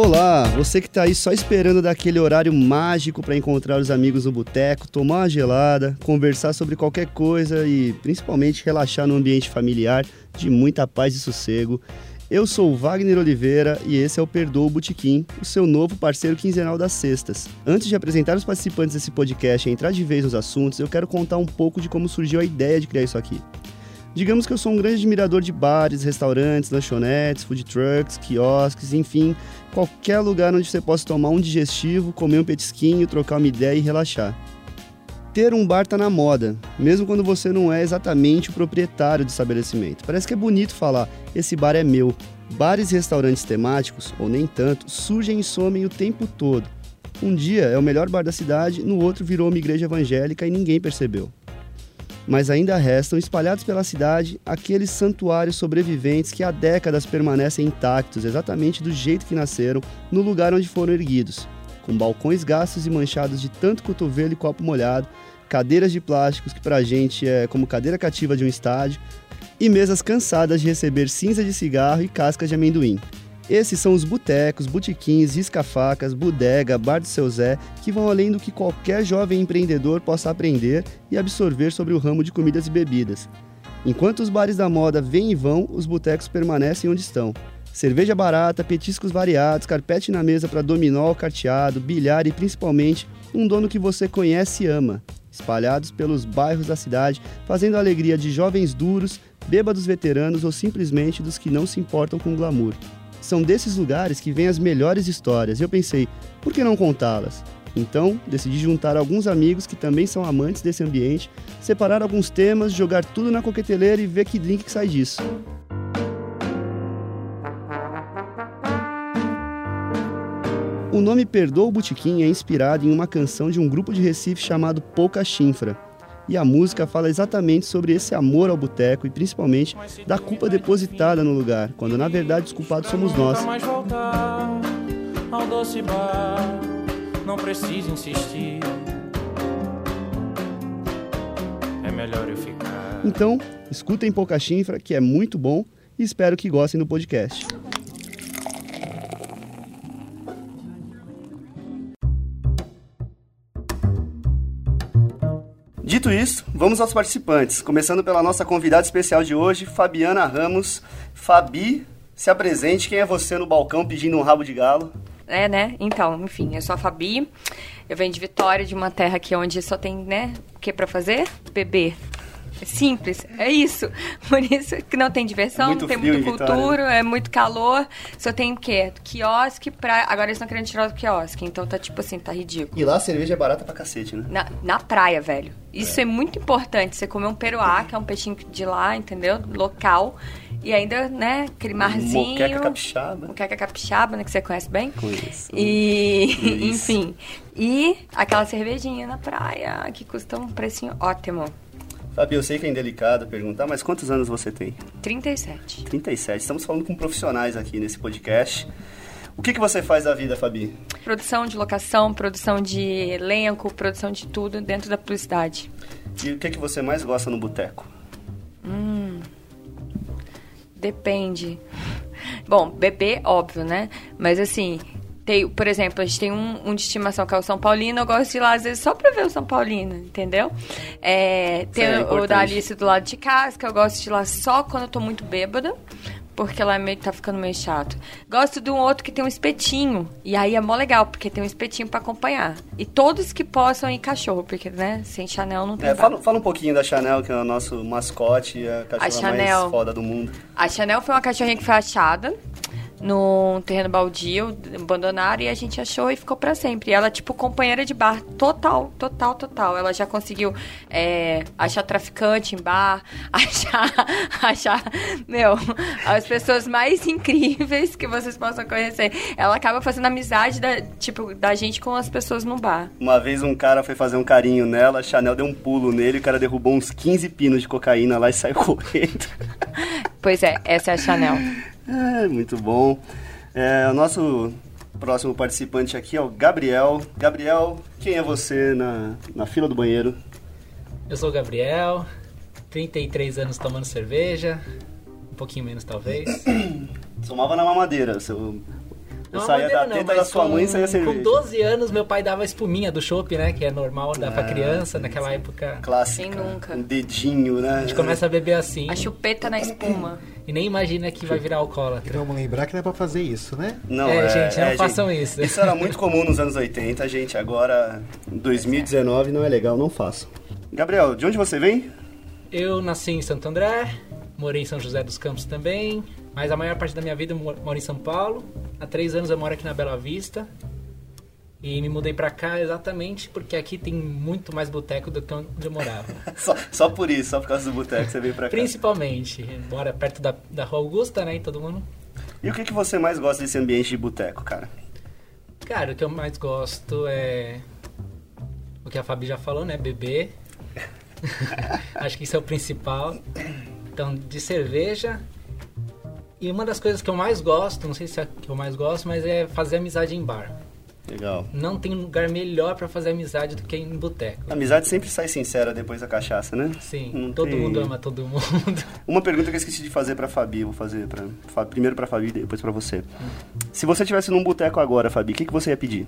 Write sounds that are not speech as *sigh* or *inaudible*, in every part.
Olá, você que tá aí só esperando daquele horário mágico para encontrar os amigos no boteco, tomar uma gelada, conversar sobre qualquer coisa e principalmente relaxar no ambiente familiar de muita paz e sossego. Eu sou o Wagner Oliveira e esse é o Perdoa Botequim, o seu novo parceiro quinzenal das sextas. Antes de apresentar os participantes desse podcast e entrar de vez nos assuntos, eu quero contar um pouco de como surgiu a ideia de criar isso aqui. Digamos que eu sou um grande admirador de bares, restaurantes, lanchonetes, food trucks, quiosques, enfim, qualquer lugar onde você possa tomar um digestivo, comer um petisquinho, trocar uma ideia e relaxar. Ter um bar tá na moda, mesmo quando você não é exatamente o proprietário do estabelecimento. Parece que é bonito falar, esse bar é meu. Bares e restaurantes temáticos, ou nem tanto, surgem e somem o tempo todo. Um dia é o melhor bar da cidade, no outro virou uma igreja evangélica e ninguém percebeu mas ainda restam espalhados pela cidade aqueles santuários sobreviventes que há décadas permanecem intactos, exatamente do jeito que nasceram, no lugar onde foram erguidos, com balcões gastos e manchados de tanto cotovelo e copo molhado, cadeiras de plásticos que pra gente é como cadeira cativa de um estádio, e mesas cansadas de receber cinza de cigarro e cascas de amendoim. Esses são os botecos, botiquins, risca-facas, bodega, bar do seu Zé, que vão além do que qualquer jovem empreendedor possa aprender e absorver sobre o ramo de comidas e bebidas. Enquanto os bares da moda vêm e vão, os botecos permanecem onde estão. Cerveja barata, petiscos variados, carpete na mesa para dominó, carteado, bilhar e principalmente um dono que você conhece e ama, espalhados pelos bairros da cidade, fazendo a alegria de jovens duros, bêbados veteranos ou simplesmente dos que não se importam com glamour. São desses lugares que vêm as melhores histórias. E eu pensei, por que não contá-las? Então, decidi juntar alguns amigos que também são amantes desse ambiente, separar alguns temas, jogar tudo na coqueteleira e ver que drink que sai disso. O nome Perdoa o Botequim é inspirado em uma canção de um grupo de Recife chamado Pouca Chinfra, e a música fala exatamente sobre esse amor ao boteco e principalmente da culpa depositada no lugar, quando na verdade os culpados somos nós. Não precisa insistir. É melhor eu ficar. Então, escutem Pouca Chinfra, que é muito bom, e espero que gostem do podcast. Dito isso, vamos aos participantes, começando pela nossa convidada especial de hoje, Fabiana Ramos. Fabi, se apresente, quem é você no balcão pedindo um rabo de galo? É, né? Então, enfim, eu sou a Fabi, eu venho de Vitória, de uma terra aqui onde só tem, né, o que para fazer? Beber. É simples, é isso. *laughs* Por isso que não tem diversão, não tem muita cultura, é muito calor. Só tem o quê? Quiosque, praia. Agora eles estão querendo tirar o quiosque, então tá tipo assim, tá ridículo. E lá a cerveja é barata pra cacete, né? Na, na praia, velho. Isso é. é muito importante. Você comer um peruá, que é um peixinho de lá, entendeu? Local. E ainda, né, aquele marzinho. Moqueca capixaba. Moqueca capixaba, né, que você conhece bem. Conheço. E, *laughs* enfim. E aquela cervejinha na praia, que custa um precinho ótimo. Fabi, eu sei que é indelicado perguntar, mas quantos anos você tem? 37. 37. Estamos falando com profissionais aqui nesse podcast. O que, que você faz da vida, Fabi? Produção de locação, produção de elenco, produção de tudo dentro da publicidade. E o que, que você mais gosta no boteco? Hum, depende. Bom, beber, óbvio, né? Mas assim, tem, por exemplo, a gente tem um, um, de estimação que é o São Paulino, eu gosto de ir lá às vezes só pra ver o São Paulino, entendeu? É, tem é o da Alice do lado de casa, que eu gosto de ir lá só quando eu tô muito bêbada, porque lá é meio, tá ficando meio chato. Gosto de um outro que tem um espetinho, e aí é mó legal, porque tem um espetinho para acompanhar. E todos que possam ir cachorro, porque, né, sem Chanel não tem é, fala, fala, um pouquinho da Chanel, que é o nosso mascote, a cachorra a Chanel, mais foda do mundo. A Chanel foi uma cachorrinha que foi achada num terreno baldio, abandonaram, e a gente achou e ficou para sempre. E ela, tipo, companheira de bar total, total, total. Ela já conseguiu é, achar traficante em bar, *laughs* achar, achar, meu, as pessoas mais incríveis que vocês possam conhecer. Ela acaba fazendo amizade, da, tipo, da gente com as pessoas no bar. Uma vez um cara foi fazer um carinho nela, a Chanel deu um pulo nele, o cara derrubou uns 15 pinos de cocaína lá e saiu *laughs* correndo. Pois é, essa é a Chanel. É, muito bom. É, o nosso próximo participante aqui é o Gabriel. Gabriel, quem é você na, na fila do banheiro? Eu sou o Gabriel, 33 anos tomando cerveja, um pouquinho menos talvez. *coughs* Somava na mamadeira, seu, Não, saía da não, teta mas da sua com- mãe e saía cerveja. Com 12 anos, meu pai dava espuminha do chopp, né? Que é normal dar pra Ah, criança naquela época. Clássica. Quem nunca? Um dedinho, né? A gente começa a beber assim A chupeta na espuma. E nem imagina que vai virar alcoólatra. Vamos lembrar que não é pra fazer isso, né? Não, É, gente, não façam isso. Isso era muito comum nos anos 80, gente. Agora, em 2019, não é legal, não façam. Gabriel, de onde você vem? Eu nasci em Santo André, morei em São José dos Campos também, mas a maior parte da minha vida eu mo- moro em São Paulo. Há três anos eu moro aqui na Bela Vista. E me mudei pra cá exatamente porque aqui tem muito mais boteco do que onde eu morava. *laughs* Só, só por isso, só por causa do boteco você veio pra cá. Principalmente, mora perto da, da Rua Augusta, né? E todo mundo. E o que, que você mais gosta desse ambiente de boteco, cara? Cara, o que eu mais gosto é. O que a Fabi já falou, né? Beber. *laughs* Acho que isso é o principal. Então, de cerveja. E uma das coisas que eu mais gosto, não sei se é a que eu mais gosto, mas é fazer amizade em bar. Legal. Não tem lugar melhor pra fazer amizade do que em boteco. A amizade sempre sai sincera depois da cachaça, né? Sim, Não todo tem- mundo ama todo mundo. *laughs* Uma pergunta que eu esqueci de fazer pra Fabi, vou fazer pra, Fa- primeiro pra Fabi, depois pra você. Se você estivesse num boteco agora, Fabi, o que, que você ia pedir?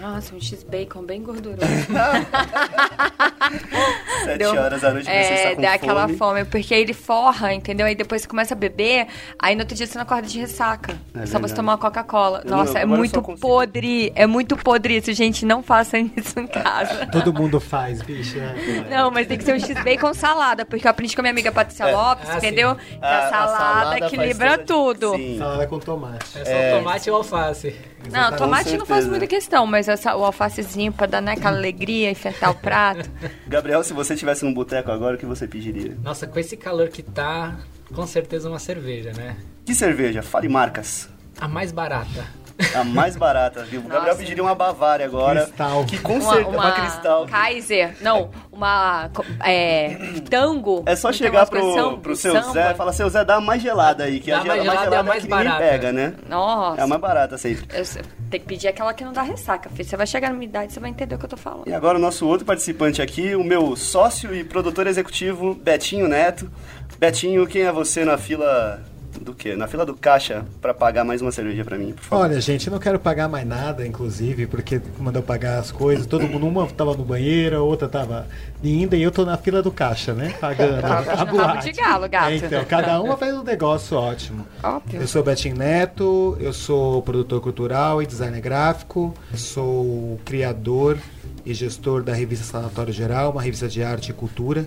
Nossa, um X-Bacon bem gorduroso. *laughs* *laughs* Sete Deu- horas da noite você É, está com dá aquela fome. fome, porque ele forra, entendeu? Aí depois você começa a beber, aí no outro dia você não acorda de ressaca. É só verdade. você tomar uma Coca-Cola. Eu não, Nossa, é muito podre. É muito podre isso, gente. Não façam isso em casa. *laughs* Todo mundo faz, bicho. é. Não, mas tem que ser um X-Bacon salada, porque eu aprendi com a minha amiga Patrícia É. Lopes, Ah, sim. entendeu? Que A- a, a salada, salada equilibra toda- tudo. Sim. Salada com tomate. É só É. tomate e alface. Não, tomate não faz muita questão, mas essa, o alfacezinho pra dar né, aquela alegria, enfrentar o prato. *laughs* Gabriel, se você estivesse num boteco agora, o que você pediria? Nossa, com esse calor que tá, com certeza uma cerveja, né? Que cerveja? Fale marcas. A mais barata. A mais barata, viu? O Gabriel pediria uma Bavária agora. Cristal. Que com Uma, certeza. uma Uma cristal. Kaiser. Não, uma. É, tango. É só tem chegar pro, samba, pro seu samba? Zé e falar, seu Zé, dá a mais gelada aí, que Dá a, mais gel- gelada é a mais barata. pega, né? Nossa. É a mais barata sempre. Sei- tem que pedir aquela que não dá ressaca, filho. Você vai chegar na minha idade, você vai entender o que eu tô falando. E agora o nosso outro participante aqui, o meu sócio e produtor executivo, Betinho Neto. Betinho, quem é você na fila do quê? Na fila do caixa pra pagar mais uma cerveja pra mim, por favor. Olha, gente, eu não quero pagar mais nada, inclusive, porque mandou pagar as coisas. Todo mundo, uma tava no banheiro, a outra tava linda, e eu tô na fila do caixa, né? Pagando a boate. de galo, gato. É, então, cada uma faz um negócio ótimo. Óbvio. Eu sou Betinho Neto, eu sou produtor cultural e designer gráfico, sou criador e gestor da revista Sanatório Geral, uma revista de arte e cultura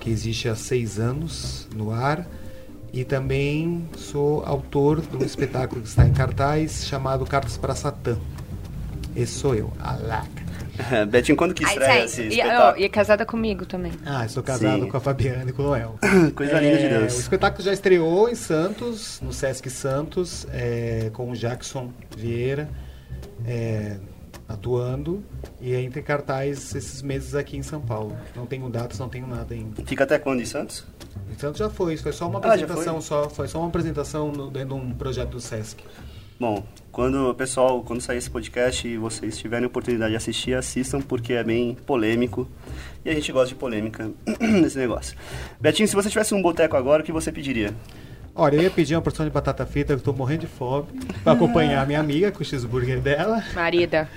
que existe há seis anos no ar. E também sou autor de um espetáculo que está em cartaz chamado Cartas para Satã. Esse sou eu, Alaca. *laughs* Betinho, quando que Ai, estreia esse e, espetáculo? e é casada comigo também. Ah, estou casado Sim. com a Fabiana e com o Noel. *laughs* Coisa linda de É, Deus. O espetáculo já estreou em Santos, no Sesc Santos, é, com o Jackson Vieira é, atuando. E é entre cartaz esses meses aqui em São Paulo. Não tenho datas, não tenho nada ainda. Fica até quando em Santos? Em Santos já foi, foi só uma Ah, apresentação, só, foi só uma apresentação no- dentro de um projeto do Sesc. Bom, quando o pessoal, quando sair esse podcast e vocês tiverem oportunidade de assistir, assistam porque é bem polêmico. E a gente gosta de polêmica *clears throat* nesse negócio. Betinho, se você tivesse um boteco agora, o que você pediria? Olha, eu ia pedir uma porção de batata frita, eu estou morrendo de fome, para acompanhar a minha amiga com o cheeseburger dela. Marida.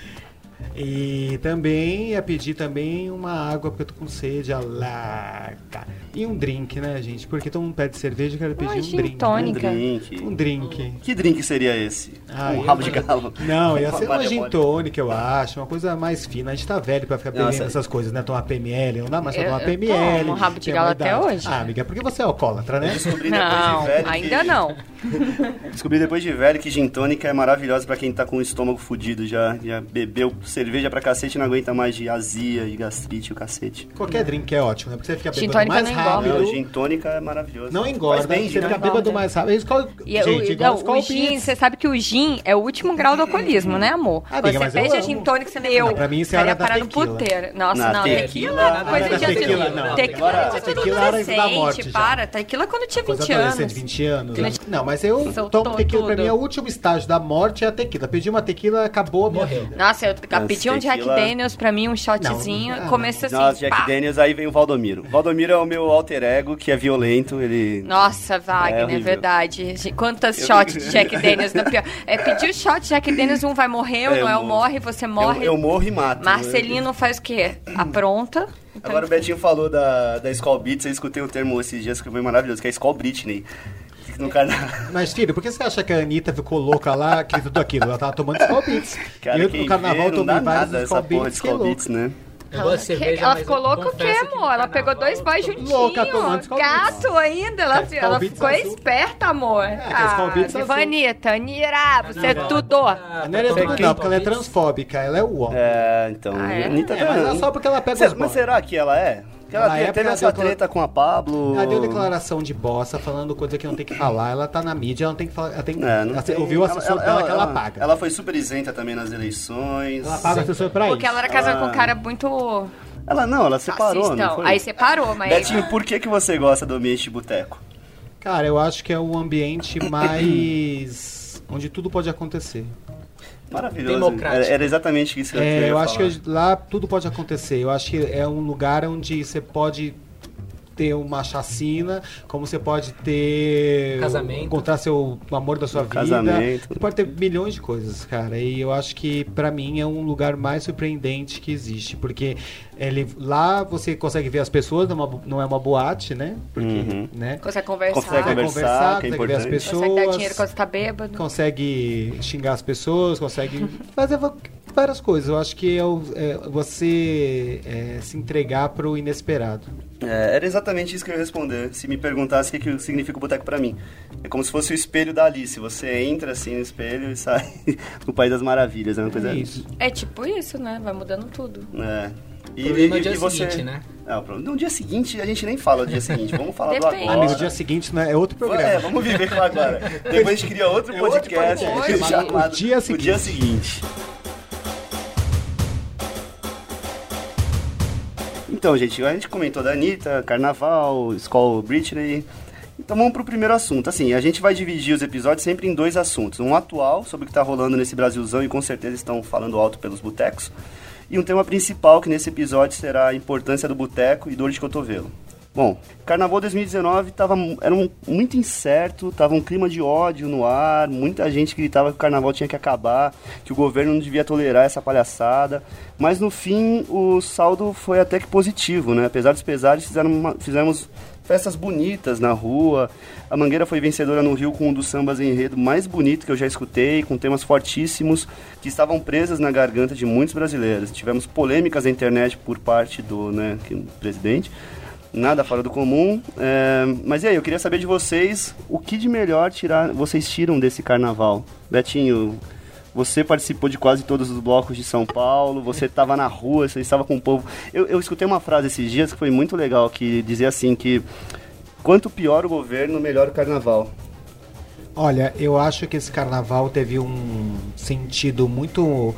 E também ia pedir também uma água, porque eu tô com sede, alaca. E um drink, né, gente? Porque todo mundo pede cerveja, eu quero pedir um drink. tônica. Um drink. Um drink. Que drink seria esse? Ah, um rabo de galo? Não, ia ser uma gin tônica, eu acho. Uma coisa mais fina. A gente tá velho pra ficar bebendo essas coisas, né? Tomar PML. Não dá mais pra tomar PML. tomo rabo de galo até hoje. Ah, amiga, porque você é alcoólatra, né? Descobri depois Não, de velho ainda que... não. *laughs* Descobri depois de velho que gin tônica é maravilhosa pra quem tá com o estômago fudido já. Já bebeu cerveja pra cacete não aguenta mais de azia e gastrite o cacete. Qualquer drink é ótimo, né? Porque você fica Gin tônica mais não engorda. Não, rápido. gin tônica é maravilhoso. Não engorda, bem, você né? fica engorda. bêbado mais rápido. Escola- E é o- gente, igual não, o gin, você sabe que o gin é o último grau do alcoolismo, né, amor? Amiga, mas você pede a gin tônica, você meu. Não, pra mim isso é hora da parar no tequila. puteiro. Nossa, não, tequila, tequila, coisa de tequila, não. Tequila Agora, é de tequila era da morte para. Tequila quando tinha Coisa 20 adolescente, anos. 20 anos. Não, mas eu tomo tequila pra mim, é o último estágio da morte é a tequila. Pedi uma tequila, acabou a minha Morreu. vida. Nossa, eu Nossa, pedi um Jack tequila- Daniels pra mim, um shotzinho, Não, não, começa assim, Nossa, Jack pá. Daniels, aí vem o Valdomiro. Valdomiro é o meu alter ego, que é violento, ele... Nossa, Wagner, é, verdade. Quantas Eu- shots *laughs* de Jack Daniels no pior. é pedir o shot, que Denis um vai morrer, o É, Noel morre, você morre. Eu, eu morro e mato. né? Marcelino faz o quê? Apronta. Então, Agora o Betinho falou da, da Skull Beats, eu escutei um termo esses dias que foi maravilhoso, que é Skull Britney. No carnaval. Mas, filho, por que você acha que a Anitta ficou louca lá, que tudo aquilo? Ela tava tomando Skull Beats. Cara, e eu no carnaval tomei vários essa Skull Beats, é Skull. Beats, né? Cerveja, ela mas ficou louca o quê, amor? Ela pegou dois tô- juntinhos. louca. Gato ainda. Ela, Skol ela ficou azul. esperta, amor. é ah, azul. Vivanita, Anira, você é tudo. Não é tudo não, porque ela é transfóbica, ela é o homem. É, então. Ah, é? a Anitta É, mas não é só porque ela pega Cê- os Mas será que ela é? Que ela Na teve, época teve ela essa treta com a Pablo. Ela deu declaração de bosta, falando coisa que não tem que falar. Ela tá na mídia, ela não tem que falar. Ela tem, É, não ela tem- ouviu o assessor dela que ela paga. Ela foi super isenta também nas eleições. Ela paga o assessor pra Porque isso. ela era casada Ela- com um cara muito Ela não, ela separou, racista. não foi? Aí separou, mas... Betinho, por que, que você gosta do ambiente de boteco? Cara, eu acho que é o ambiente mais. onde tudo pode acontecer. Maravilhoso. Democrático. Era, era exatamente isso que eu É, queria eu acho falar. que lá tudo pode acontecer. Eu acho que é um lugar onde você pode ter uma chacina, como você pode ter Casamento. encontrar seu o amor da sua Um vida. casamento. Você pode ter milhões de coisas, cara. E eu acho que pra mim é um lugar mais surpreendente que existe, porque ele lá você consegue ver as pessoas, não é uma, não é uma boate, né? Porque, Uhum. né? Consegue conversar. Consegue conversar, é consegue ver as pessoas. Consegue dar dinheiro quando você tá bêbado. consegue xingar as pessoas, consegue *laughs* fazer várias coisas. Eu acho que é, o- é você é, se entregar pro inesperado. É, era exatamente isso que eu ia responder. Se me perguntasse o que, que significa o boteco pra mim. É como se fosse o espelho da Alice. Você entra assim no espelho e sai *laughs* no País das Maravilhas. É uma coisa. É isso. É tipo isso, né? Vai mudando tudo. É. O problema é o dia seguinte, né? É, o problema- no dia seguinte a gente nem fala do dia seguinte. Vamos falar do Depende. agora. Amigo, o dia seguinte né, é outro programa. É, vamos viver com agora. *laughs* Depois a gente cria outro É outro podcast, podcast. *laughs* chamado O Dia O Dia Seguinte. Então, gente, a gente comentou da Anitta, Carnaval, Skull Britney. Então vamos pro primeiro assunto. Assim, a gente vai dividir os episódios sempre em dois assuntos. Um atual, sobre o que tá rolando nesse Brasilzão e com certeza estão falando alto pelos botecos. E um tema principal, que nesse episódio será a importância do boteco e dor de cotovelo. Bom, Carnaval 2019 tava, era um- muito incerto, tava um clima de ódio no ar, muita gente gritava que o Carnaval tinha que acabar, que o governo não devia tolerar essa palhaçada, mas no fim o saldo foi até que positivo, né? Apesar dos pesares, uma- fizemos festas bonitas na rua, a Mangueira foi vencedora no Rio com um dos sambas enredo mais bonito que eu já escutei, com temas fortíssimos que estavam presas na garganta de muitos brasileiros. Tivemos polêmicas na internet por parte do né, presidente, nada fora do comum. É, mas e aí, eu queria saber de vocês o que de melhor tirar, vocês tiram desse carnaval. Betinho, você participou de quase todos os blocos de São Paulo, você estava na rua, você estava com o povo. Eu, eu escutei uma frase esses dias que foi muito legal, que dizia assim que quanto pior o governo, melhor o carnaval. Olha, eu acho que esse carnaval teve um sentido muito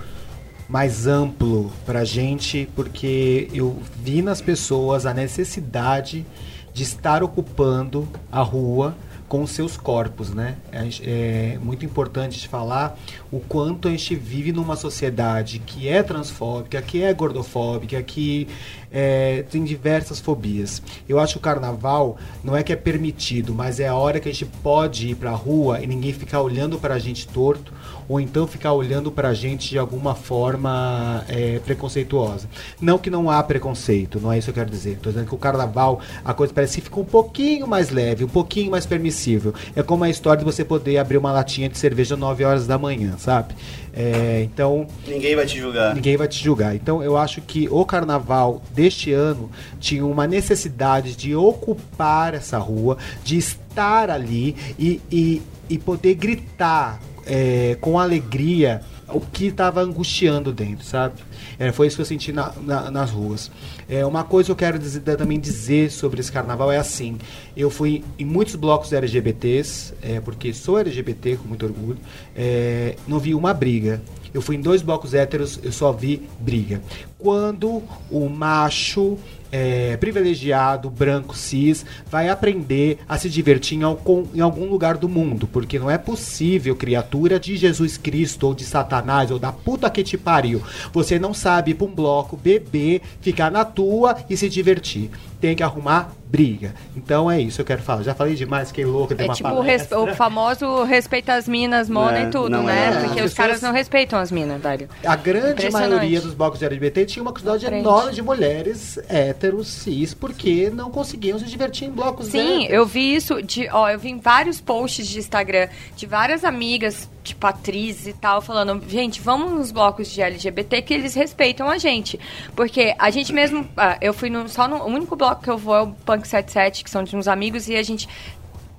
mais amplo pra gente, porque eu vi nas pessoas a necessidade de estar ocupando a rua com seus corpos, né? É, é muito importante falar o quanto a gente vive numa sociedade que é transfóbica, que é gordofóbica, que é, tem diversas fobias. Eu acho que o carnaval não é que é permitido, mas é a hora que a gente pode ir pra rua e ninguém ficar olhando pra gente torto, ou então ficar olhando pra gente de alguma forma é, preconceituosa. Não que não há preconceito, não é isso que eu quero dizer. Estou dizendo que o carnaval, a coisa parece que fica um pouquinho mais leve, um pouquinho mais permissível. É como a história de você poder abrir uma latinha de cerveja 9 horas da manhã, sabe? É, então, Ninguém vai te julgar. Ninguém vai te julgar. Então eu acho que o carnaval deste ano tinha uma necessidade de ocupar essa rua, de estar ali e, e, e poder gritar é, com alegria o que estava angustiando dentro, sabe? É, foi isso que eu senti na- na- nas ruas. É, uma coisa que eu quero dizer- também dizer sobre esse carnaval é assim: eu fui em muitos blocos LGBTs, é, porque sou LGBT com muito orgulho, é, não vi uma briga. Eu fui em dois blocos héteros, eu só vi briga. Quando o macho é, privilegiado, branco, cis, vai aprender a se divertir em algum, em algum lugar do mundo. Porque não é possível, criatura de Jesus Cristo, ou de Satanás, ou da puta que te pariu. Você não sabe ir pra um bloco, beber, ficar na tua e se divertir. Tem que arrumar briga. Então é isso, eu quero falar. Já falei demais, fiquei louca, dei É uma tipo o, palestra. o famoso respeita as minas, mona É, e tudo, não né? é. Porque os pessoas- caras não respeitam as minas, velho. A grande maioria dos blocos de LGBT tinha uma quantidade enorme de mulheres héteros, cis, porque não conseguiam se divertir em blocos Sim, héteros. eu vi isso de, ó, eu vi em vários posts de Instagram de várias amigas, tipo atrizes e tal, falando, gente, vamos nos blocos de LGBT que eles respeitam a gente. Porque a gente mesmo, ah, eu fui no, só no único bloco que eu vou é o Punk 77, que são de uns amigos, e a gente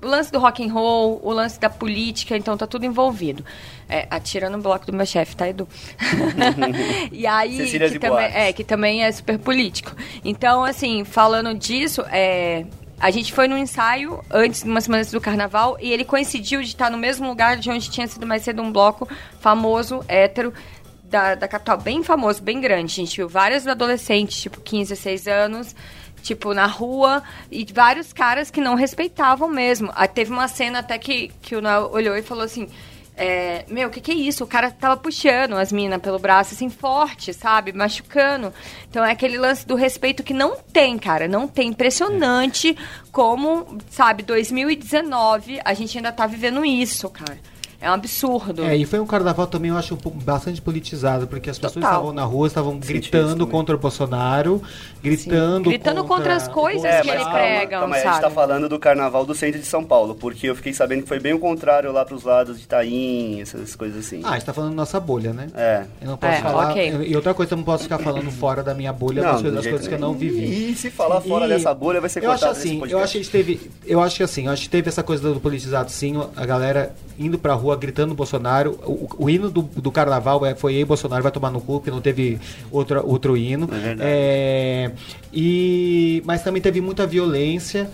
o lance do rock and roll, o lance da política, então tá tudo envolvido. É, atira no bloco do meu chefe, tá, Edu? *laughs* e aí, Cecília que também, é, que também é super político. Então, assim, falando disso, é, a gente foi num ensaio antes, uma semana antes do carnaval, e ele coincidiu de estar no mesmo lugar de onde tinha sido mais cedo um bloco famoso, hétero, da, da capital, bem famoso, bem grande. A gente viu vários adolescentes, tipo 15, 16 anos, tipo, na rua, e vários caras que não respeitavam mesmo. Aí teve uma cena até que, que o Noel olhou e falou assim. é, meu, o que, que é isso? O cara tava puxando as minas pelo braço, assim, forte, sabe? Machucando. Então é aquele lance do respeito que não tem, cara. Não tem. Impressionante como, sabe, 2019, a gente ainda tá vivendo isso, cara. É um absurdo. É, e foi um carnaval também, eu acho, um pouco, bastante politizado, porque as pessoas Total. estavam na rua, estavam gritando contra o Bolsonaro, gritando, Gritando contra as coisas É, que mas ele calma, prega, calma aí, a gente sabe? tá falando do carnaval do centro de São Paulo, porque eu fiquei sabendo que foi bem o contrário lá pros lados de Itaim, essas coisas assim. Ah, a gente tá falando da nossa bolha, né? É. Eu não posso É, falar. ok. E outra coisa, eu não posso ficar falando *clears throat* fora da minha bolha das, coisas, das coisas que eu não vivi. E se falar fora E dessa bolha, vai ser eu acho assim, eu acho que teve, eu acho que assim, eu acho que teve essa coisa do politizado sim, a galera indo pra rua gritando Bolsonaro. O, o hino do, do carnaval é, foi Ei Bolsonaro vai tomar no cu, que não teve outro, outro hino. É. É, e mas também teve muita violência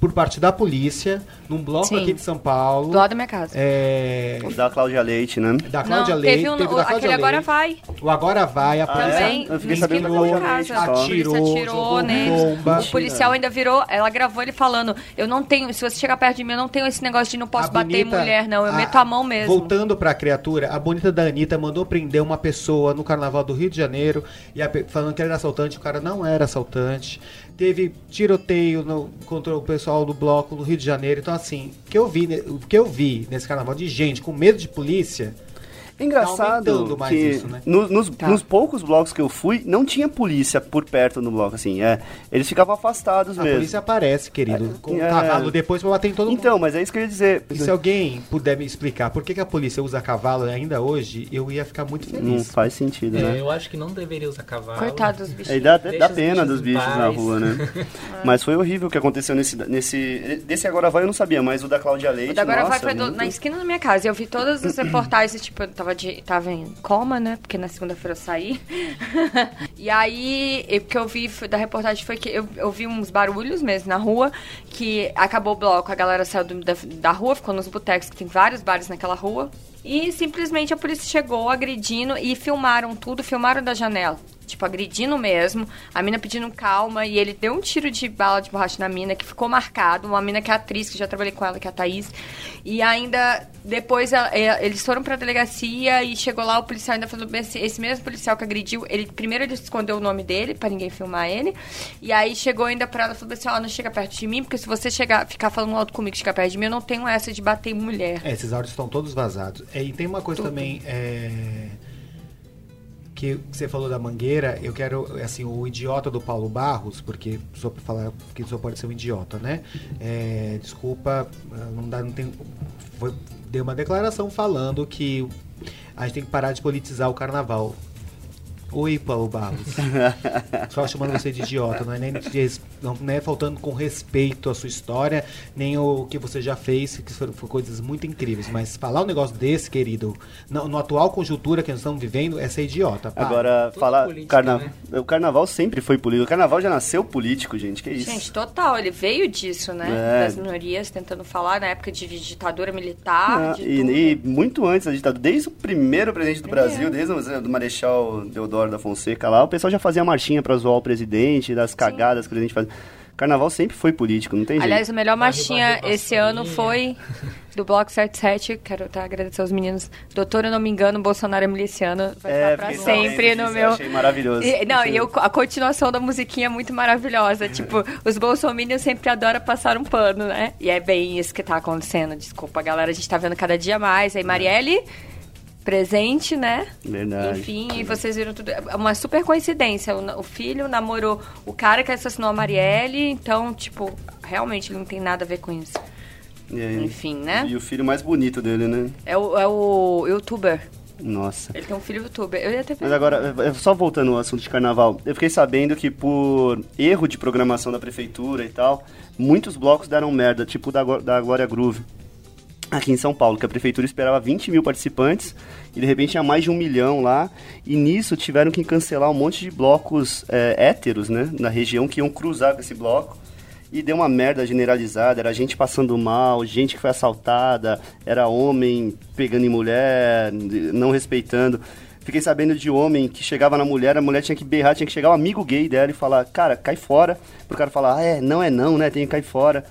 por parte da polícia num bloco Sim. aqui de São Paulo. Do lado da minha casa. É, O Da Cláudia Leite, né? da Cláudia não, Leite, teve um, teve o Cláudia aquele agora Leite. vai. O Agora Vai, a polícia Também, Eu fiquei sabendo Leite casa. só. A polícia Atirou, atirou nele. bomba. O policial ainda virou, ela gravou ele falando, eu não tenho, se você chegar perto de mim, eu não tenho esse negócio de não posso A bater em Bonita- mulher, não. Eu meto a mão mesmo. Voltando pra criatura, a bonita da Anitta mandou prender uma pessoa no carnaval do Rio de Janeiro e a falando que ele era assaltante, o cara não era assaltante. Teve tiroteio no- contra o pessoal do bloco no Rio de Janeiro. Então, assim, o que eu vi, o que eu vi nesse carnaval de gente com medo de polícia. É Engraçado mais que isso, né? no- nos, Tá. nos poucos blocos que eu fui, não tinha polícia por perto no bloco, assim, é. Eles ficavam afastados A mesmo. polícia aparece, querido, com o É. cavalo depois pra bater em todo mundo. Então, mas é isso que eu ia dizer. E se alguém puder me explicar por que, que a polícia usa cavalo ainda hoje, eu ia ficar muito Não feliz. faz sentido, É, né? eu acho que não deveria usar cavalo. Coitado dos Aí bichinhos. dá, dá os pena bichos dos bichos na rua, né? *laughs* Mas foi horrível o que aconteceu nesse. nesse desse Agora Vai eu não sabia, mas o da Cláudia Leite. O da agora nossa, vai foi do- muito- na esquina da minha casa. Eu vi todas as reportagens, tipo, tava, de, tava em coma, né? Porque na segunda-feira eu saí. *laughs* e aí, o que eu vi da reportagem foi que eu, eu vi uns barulhos mesmo na rua, que acabou o bloco, a galera saiu do- da, da rua, ficou nos botecos, que tem vários bares naquela rua. E simplesmente a polícia chegou agredindo e filmaram tudo, filmaram da janela. Tipo, agredindo mesmo, a mina pedindo calma, e ele deu um tiro de bala de borracha na mina, que ficou marcado, uma mina que é atriz, que já trabalhei com ela, que é a Thaís. E ainda, depois, é, eles foram pra delegacia e chegou lá, o policial ainda falou, esse, esse mesmo policial que agrediu, ele primeiro ele escondeu o nome dele, pra ninguém filmar ele, e aí chegou ainda pra ela e falou assim, ó, não chega perto de mim, porque se você chegar, ficar falando alto comigo, chegar perto de mim, eu não tenho essa de bater em mulher. É, esses áudios estão todos vazados. É, e tem uma coisa Tudo. também é, que você falou da Mangueira. Eu quero, assim, o idiota do Paulo Barros, porque só pra falar que só pode ser um idiota, né? É, desculpa, não dá, não tem. Foi, deu uma declaração falando que a gente tem que parar de politizar o carnaval. Oi, Paulo Barros. *laughs* Só chamando você de idiota, não é nem de não, é faltando com respeito à sua história, nem o que você já fez, que foram, foram coisas muito incríveis. Mas falar um negócio desse, querido, no, no atual conjuntura que nós estamos vivendo, é ser idiota. para. Agora, Tudo falar. política, carna- né? O carnaval sempre foi político. O carnaval já nasceu político, gente. Que isso? Gente, total, ele veio disso, né? É. Das minorias, tentando falar na época de ditadura militar, Ah, de e, e muito antes da ditadura, desde o primeiro presidente do Primeiro. Brasil, desde o do Marechal Deodoro da Fonseca lá, o pessoal já fazia marchinha pra zoar o presidente, das cagadas que o presidente fazia. Carnaval sempre foi político, não tem Aliás, jeito. o melhor Barre, marchinha esse ano foi do Bloco 77. Quero tá, agradecer aos meninos. Doutor, eu não me engano, Bolsonaro é miliciano. Vai ficar pra É, fiquei sempre no meu. Achei maravilhoso. E- não, e eu- a continuação da musiquinha é muito maravilhosa. Tipo, os bolsominions sempre adoram passar um pano, né? E é bem isso que tá acontecendo. Desculpa, galera. A gente tá vendo cada dia mais. Aí, Marielle, presente, né? Verdade. Enfim, e vocês viram tudo. É uma super coincidência. O, filho namorou o cara que assassinou a Marielle. Então, tipo, realmente ele não tem nada a ver com isso. Aí? Enfim, né? E o filho mais bonito dele, né? É o, é o youtuber. Nossa. Ele tem um filho youtuber. Eu ia ter Mas agora, é, só voltando ao assunto de carnaval, eu fiquei sabendo que por erro de programação da prefeitura e tal, muitos blocos deram merda, tipo o da, da Glória Groove, aqui em São Paulo, que a prefeitura esperava 20 mil participantes e de repente tinha mais de um milhão lá, e nisso tiveram que cancelar um monte de blocos é, héteros, né, na região, que iam cruzar com esse bloco. E deu uma merda generalizada, era gente passando mal, gente que foi assaltada, era homem pegando em mulher, não respeitando. Fiquei sabendo de homem que chegava na mulher, a mulher tinha que berrar, tinha que chegar o amigo gay dela e falar, cara, cai fora. Pro cara falar, ah, é, não é não, né, tem que cair fora.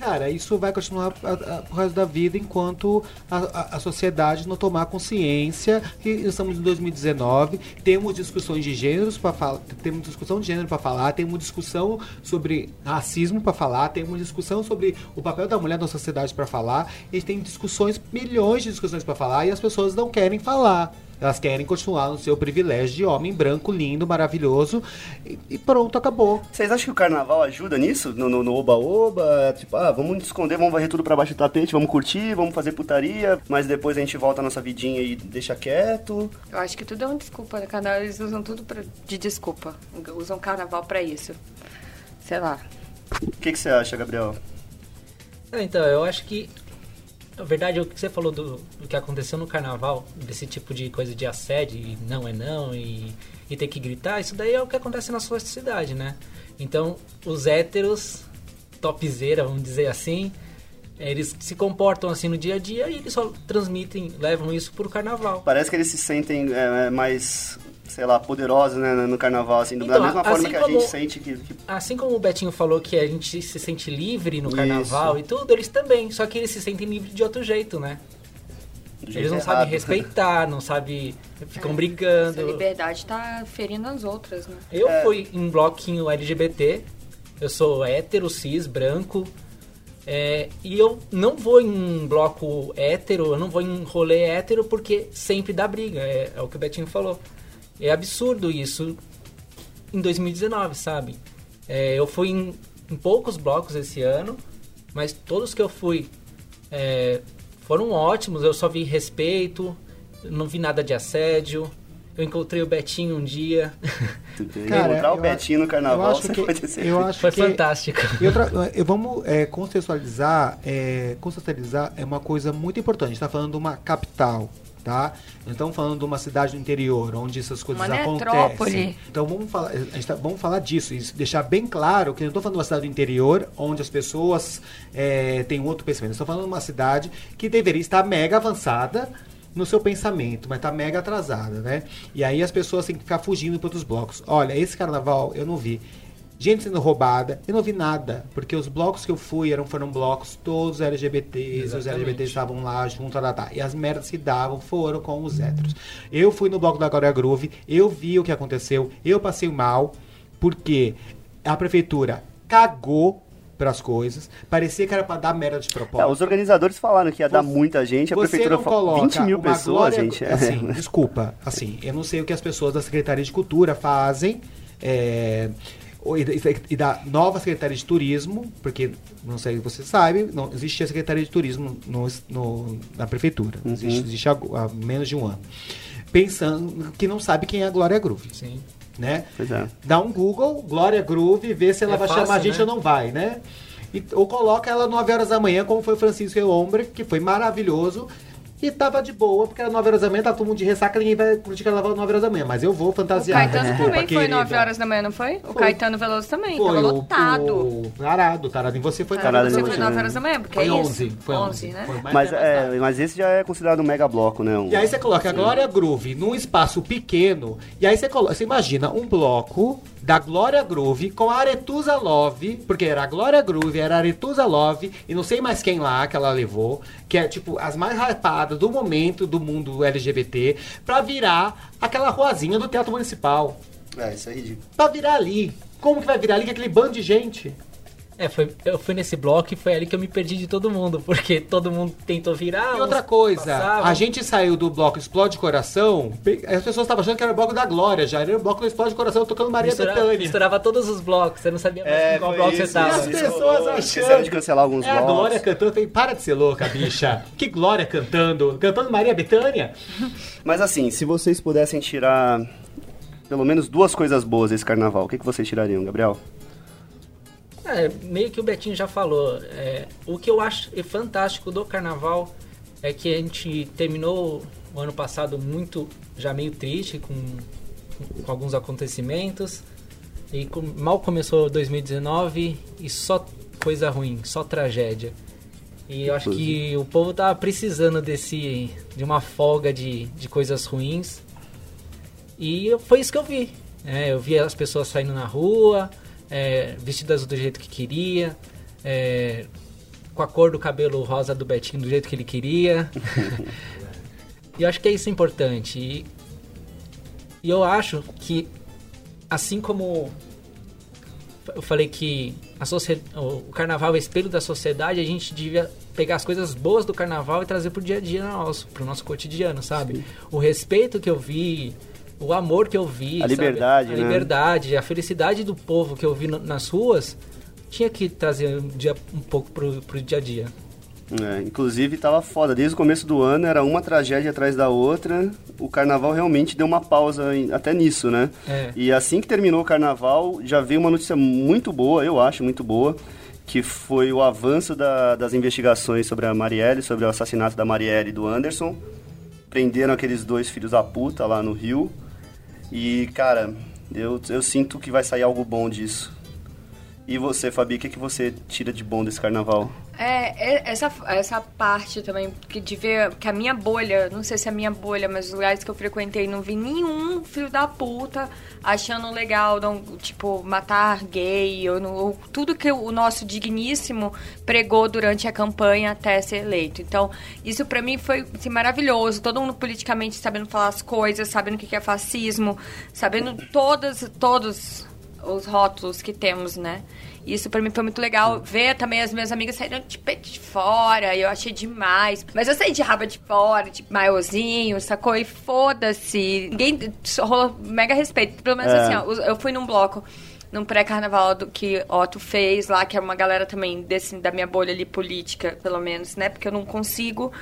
Cara, isso vai continuar a- a- pro resto da vida enquanto a, a- a sociedade não tomar consciência que estamos em 2019, temos discussões de gêneros para falar, temos discussão de gênero para falar, temos discussão sobre racismo para falar, temos discussão sobre o papel da mulher na sociedade para falar, gente tem discussões, milhões de discussões para falar e as pessoas não querem falar. Elas querem continuar no seu privilégio de homem branco, lindo, maravilhoso e, e pronto, acabou. Vocês acham que o carnaval ajuda nisso? No no- no oba-oba? tipo, ah, vamos nos esconder, vamos varrer tudo pra baixo do tapete, vamos curtir, vamos fazer putaria, mas depois a gente volta à nossa vidinha e deixa quieto. Eu acho que tudo é uma desculpa. né? Carnaval, eles usam tudo pra- de desculpa. Usam carnaval pra isso. Sei lá. O que que você acha, Gabriel? Ah, então, eu acho que. Na verdade, o que você falou do, do que aconteceu no carnaval, desse tipo de coisa de assédio, e não é não, e, e ter que gritar, isso daí é o que acontece na sua cidade, né? Então, os héteros, topzeira, vamos dizer assim, eles se comportam assim no dia a dia e eles só transmitem, levam isso pro carnaval. Parece que eles se sentem é, é, mais, sei lá, poderosos, né, no carnaval, assim, da Então, mesma forma assim que a como- gente sente que... que- Assim como o Betinho falou que a gente se sente livre no Isso. carnaval e tudo, eles também, só que eles se sentem livres de outro jeito, né? do Eles não errado. sabem respeitar, não sabem. ficam Essa brigando. liberdade tá ferindo as outras, né? Eu É. fui em bloquinho LGBT, eu sou hétero, cis, branco. é, e eu não vou em bloco hétero, eu não vou em rolê hétero porque sempre dá briga, é, é o que o Betinho falou. É absurdo isso em 2019, sabe? É, eu fui em, em poucos blocos esse ano, mas todos que eu fui é, foram ótimos. Eu só vi respeito, não vi nada de assédio. Eu encontrei o Betinho um dia. *laughs* Cara, Encontrar o eu Betinho no Eu carnaval, acho que, pode ser. eu acho Foi que fantástico. E outra, eh, vamos é, contextualizar, é, contextualizar é uma coisa muito importante. A gente está falando de uma capital, tá? Não estamos falando de uma cidade do interior, onde essas coisas Uma acontecem. metrópole. Então vamos falar, a gente tá- vamos falar disso, e deixar bem claro que eu não estou falando de uma cidade do interior, onde as pessoas é, têm outro pensamento. Estou falando de uma cidade que deveria estar mega avançada no seu pensamento, mas tá mega atrasada, né? E aí as pessoas têm que ficar fugindo para outros blocos. Olha, esse carnaval eu não vi gente sendo roubada, eu não vi nada, porque os blocos que eu fui eram, foram blocos todos LGBTs, os Exatamente. LGBTs estavam lá junto, tá, tá, tá. e as merdas que davam foram com os héteros. Eu fui no bloco da Glória Groove, eu vi o que aconteceu, eu passei mal, porque a prefeitura cagou pras coisas, parecia que era pra dar merda de É, propósito. os organizadores falaram que ia dar Você- muita gente, a prefeitura falou coloca 20 mil pessoas, glória- gente. é. *laughs* Assim, desculpa, assim, eu não sei o que as pessoas da Secretaria de Cultura fazem. é, e, da- e da nova Secretaria de Turismo, porque não sei se você sabe, não existe a Secretaria de Turismo no, no- na prefeitura. Uhum. Existe, existe há, há menos de um ano. Pensando que não sabe quem é a Glória Groove. Sim. Né? Pois é. Dá um Google, Glória Groove, vê se ela É vai fácil, chamar a gente né? ou não vai, né? E- ou coloca ela 9 horas da manhã, como foi o Francisco Elombre, que foi maravilhoso. E tava de boa, porque era 9 horas da manhã, tava todo mundo de ressaca, ninguém vai curtir carnaval 9 horas da manhã. Mas eu vou O fantasiar. Caetano desculpa, também foi querida. 9 horas da manhã, não foi? O Foi. Caetano Veloso também, Foi, tava o- lotado. O, tarado, tarado em você foi Tarado tarado você em foi você. 9 horas da manhã, porque Foi é isso. 11, foi 11, 11, né? foi Mas, é, mas esse já é considerado um mega bloco, né? Um- E aí você coloca a Glória Groove num espaço pequeno, e aí você, coloca, você imagina um bloco da Glória Groove com a Aretusa Love, porque era a Glória Groove, era a Aretusa Love, e não sei mais quem lá que ela levou, que é tipo as mais hypadas do momento do mundo LGBT, pra virar aquela ruazinha do Teatro Municipal. É, isso é ridículo. Pra virar ali. Como que vai virar ali com aquele bando de gente? É, foi, eu fui nesse bloco e foi ali que eu me perdi de todo mundo, porque todo mundo tentou virar. E outra coisa, passavam. a gente saiu do bloco Explode Coração, as pessoas estavam achando que era o bloco da Glória, já era o bloco do Explode Coração tocando Maria Mistura, Bethânia. Misturava todos os blocos, você não sabia mais é, qual bloco isso, você estava. E as pessoas achando. Esqueceram de cancelar alguns é blocos. a Glória cantando, tem, para de ser louca, bicha. que Glória cantando, cantando Maria Bethânia. Mas assim, se vocês pudessem tirar pelo menos duas coisas boas desse carnaval, o que, que vocês tirariam, Gabriel? É, meio que o Betinho já falou. É, o que eu acho fantástico do carnaval é que a gente terminou o ano passado muito, já meio triste com, com alguns acontecimentos. E com, mal começou 2019 e só coisa ruim, só tragédia. E eu acho que o povo tá precisando desse de uma folga de, de coisas ruins. E foi isso que eu vi. É, eu vi as pessoas saindo na rua, é, vestidas do jeito que queria, é, com a cor do cabelo rosa do Betinho do jeito que ele queria. *laughs* e eu acho que é isso importante. E, e eu acho que, assim como eu falei que a o carnaval é espelho da sociedade, a gente devia pegar as coisas boas do carnaval e trazer pro dia a dia nosso, pro nosso cotidiano, sabe? Sim. O respeito que eu vi o amor que eu vi, a liberdade, a né? liberdade, a felicidade do povo que eu vi nas ruas, tinha que trazer um, dia, um pouco pro, pro dia a dia. É, inclusive tava foda, desde o começo do ano era uma tragédia atrás da outra. O carnaval realmente deu uma pausa em, até nisso, né? É. E assim que terminou o carnaval, já veio uma notícia muito boa, eu acho muito boa, que foi o avanço da, das investigações sobre a Marielle, sobre o assassinato da Marielle e do Anderson. Prenderam aqueles dois filhos da puta lá no Rio. E, cara, eu, eu sinto que vai sair algo bom disso. E você, Fabi, o que, que você tira de bom desse carnaval? É, é, essa, essa parte também, que de ver que a minha bolha, não sei se é a minha bolha, mas os lugares que eu frequentei, não vi nenhum filho da puta achando legal, não, tipo, matar gay, ou, ou tudo que o nosso digníssimo pregou durante a campanha até ser eleito. Então, isso para mim foi assim, maravilhoso. Todo mundo politicamente sabendo falar as coisas, sabendo o que é fascismo, sabendo todas, todos os rótulos que temos, né? Isso para mim foi muito legal. Ver também as minhas amigas saíram de peito de fora, eu achei demais. Mas eu saí de raba de fora, de maiozinho, sacou? E foda-se. Ninguém rolou mega respeito. Pelo menos é. assim, ó, eu fui num bloco num pré-carnaval que Otto fez lá, que é uma galera também desse, da minha bolha ali política, pelo menos, né? Porque eu não consigo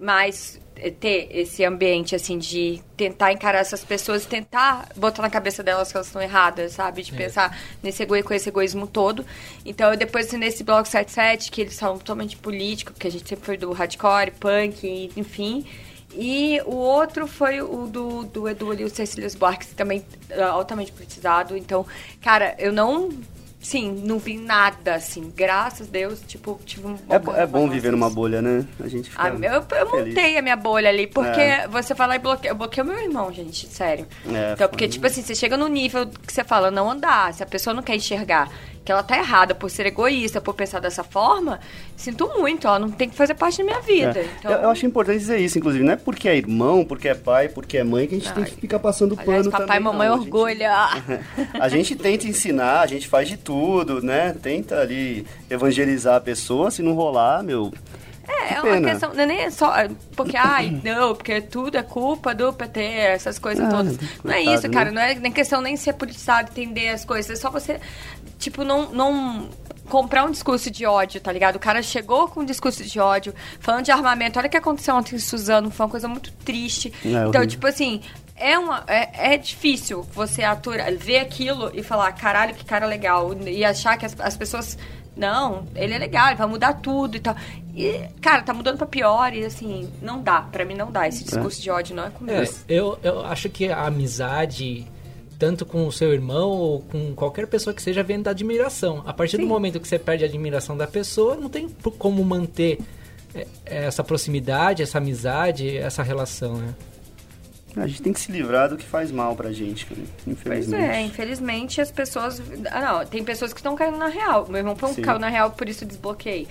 mais ter esse ambiente, assim, de tentar encarar essas pessoas, tentar botar na cabeça delas que elas estão erradas, sabe? De é. pensar nesse egoísmo, com esse egoísmo todo. Então, eu depois, nesse Bloco 77, que eles são totalmente políticos, porque a gente sempre foi do hardcore, punk, enfim. E o outro foi o do, do Edu ali, o Cecílias Buarque, também é altamente politizado. Então, cara, eu não Sim, não vi nada, assim. Graças a Deus, tipo, tive um bom É, é bom viver numa bolha, né? A gente fica ah, eu, eu montei a minha bolha ali, porque é. você fala e bloqueia. Eu bloqueei o meu irmão, gente, sério. É, então, porque, tipo assim, você chega no nível que você fala não andar, se a pessoa não quer enxergar que ela tá errada por ser egoísta, por pensar dessa forma, sinto muito, ela não tem que fazer parte da minha vida. É. Então... Eu, eu, acho importante dizer isso, inclusive, não é porque é irmão, porque é pai, porque é mãe que a gente Ai. tem que ficar passando Aliás, pano papai também. Papai e mamãe não. orgulha. A gente, *laughs* a gente tenta ensinar, a gente faz de tudo, né? Tenta ali evangelizar a pessoa, se não rolar, meu, é, é uma questão, não é nem só porque, ai, *coughs* não, porque tudo é culpa do PT, essas coisas ah, todas. Não é isso, cara, né? não é nem questão nem ser politizado, entender as coisas, é só você tipo, não, não comprar um discurso de ódio, tá ligado? O cara chegou com um discurso de ódio, falando de armamento. Olha o que aconteceu ontem em Suzano, foi uma coisa muito triste. É, então, horrível. tipo assim, é, uma, é, é difícil você aturar, ver aquilo e falar, caralho, que cara legal. E achar que as, as pessoas. Não, ele é legal, ele vai mudar tudo e tal. E, cara, tá mudando pra pior e assim, não dá. Pra mim não dá. Esse é. discurso de ódio não é comigo. É, eu, eu acho que a amizade tanto com o seu irmão ou com qualquer pessoa que seja, vem da admiração. A partir Sim. do momento que você perde a admiração da pessoa, não tem como manter é, essa proximidade, essa amizade, essa relação, né? A gente tem que se livrar do que faz mal pra gente. Infelizmente. Pois é, infelizmente as pessoas. Ah, não, tem pessoas que estão caindo na real. Meu irmão foi um caiu na real, por isso desbloqueei.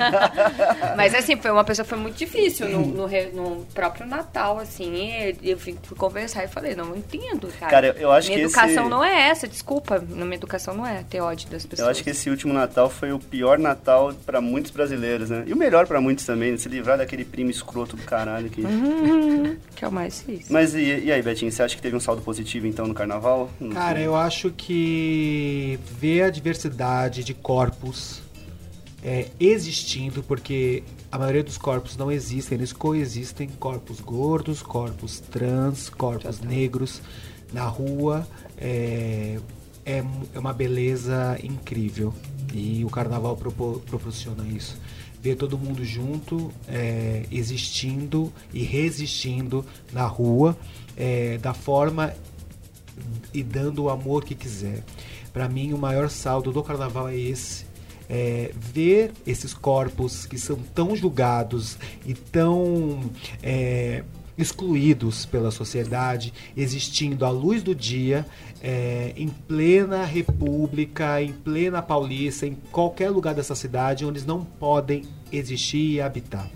*laughs* Mas assim, foi uma pessoa foi muito difícil no, no, no próprio Natal, assim. Eu fui conversar e falei, não entendo, cara. Cara, eu acho minha que. educação esse... não é essa, desculpa. Minha educação não é ter ódio das pessoas. Eu acho que esse último Natal foi o pior Natal pra muitos brasileiros, né? E o melhor pra muitos também, né? se livrar daquele primo escroto do caralho que. Uhum, que é o mais difícil. Mas e, e, aí, Betinho, você acha que teve um saldo positivo então no carnaval? Cara, eu acho que ver a diversidade de corpos é, existindo, porque a maioria dos corpos não existem, eles coexistem corpos gordos, corpos trans, corpos negros na rua. É, é, é uma beleza incrível e o carnaval proporciona isso ver todo mundo junto, é, existindo e resistindo na rua, é, da forma e dando o amor que quiser. Para mim, o maior saldo do carnaval é esse. É, ver esses corpos que são tão julgados e tão é, excluídos pela sociedade, existindo à luz do dia, é, em plena República, em plena Paulista, em qualquer lugar dessa cidade onde eles não podem existir e habitar.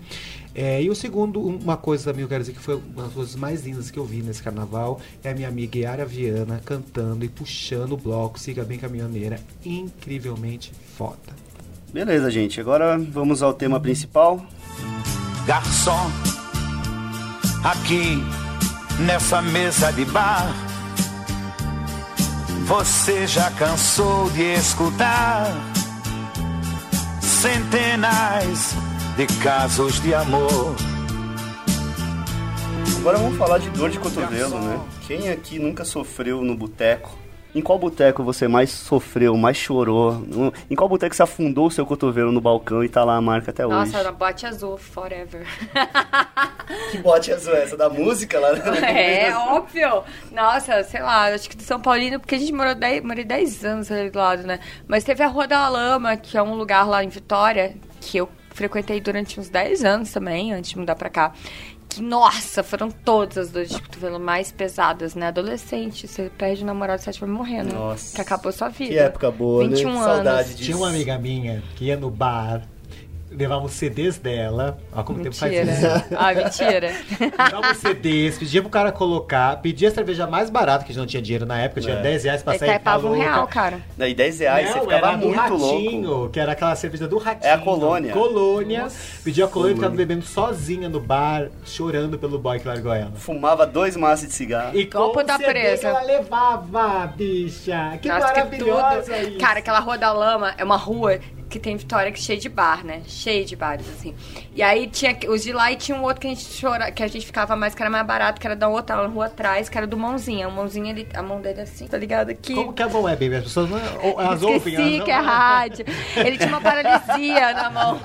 É, e o segundo, uma coisa também eu quero dizer que foi uma das coisas mais lindas que eu vi nesse carnaval é a minha amiga Yara Viana cantando e puxando o bloco Siga Bem Caminhoneira, incrivelmente foda. Beleza, gente. Agora vamos ao tema principal. Garçom, aqui nessa mesa de bar, você já cansou de escutar centenas de casos de amor. Agora vamos falar de dor de cotovelo, né? Quem aqui nunca sofreu no boteco em qual boteco você mais sofreu, mais chorou? Em qual boteco você afundou o seu cotovelo no balcão e tá lá a marca até Nossa, hoje? Nossa, na bote azul, forever. *laughs* *laughs* que bote azul é essa? Da música lá? *laughs* É, óbvio. Nossa, sei lá, acho que de São Paulino, porque a gente morou 10, morei 10 anos ali do lado, né? Mas teve a Rua da Lama, que é um lugar lá em Vitória, que eu frequentei durante uns 10 anos também, antes de mudar pra cá que, nossa, foram todas as dores de cotovelo mais pesadas, né? Adolescente, você perde o namorado, você vai morrendo. Nossa. Que acabou sua vida. Que época boa, 21 né? anos. Saudade disso. Tinha uma amiga minha que ia no bar levava os CDs dela. Olha como mentira. tempo faz isso. Ah, mentira. *laughs* Levava os CDs, pedia pro cara colocar, pedia a cerveja mais barata, que a gente não tinha dinheiro na época, tinha É. 10 reais pra Ele sair. taipava um real, cara. Daí 10 reais, Não, você ficava muito ratinho, louco. que era aquela cerveja do ratinho. É a colônia. Colônia. Pedia a colônia e ficava bebendo sozinha no bar, chorando pelo boy que largou ela. Fumava dois maços de cigarro. E Igual com puta o CD presa. que ela levava, bicha. Que Nossa, maravilhosa tudo. isso. Cara, aquela Rua da Lama é uma rua que tem Vitória que é cheia de bar, né? Cheio de bares, assim. E aí tinha os de lá e tinha um outro que a gente chora, que a gente ficava mais, que era mais barato, que era da outra na rua atrás, que era do mãozinha. O mãozinha, ele, a mão dele assim, tá ligado? Aqui. Como que é bom é, baby? As pessoas não, ou- elas ouvem. Esqueci que é rádio. Ele tinha uma paralisia na mão.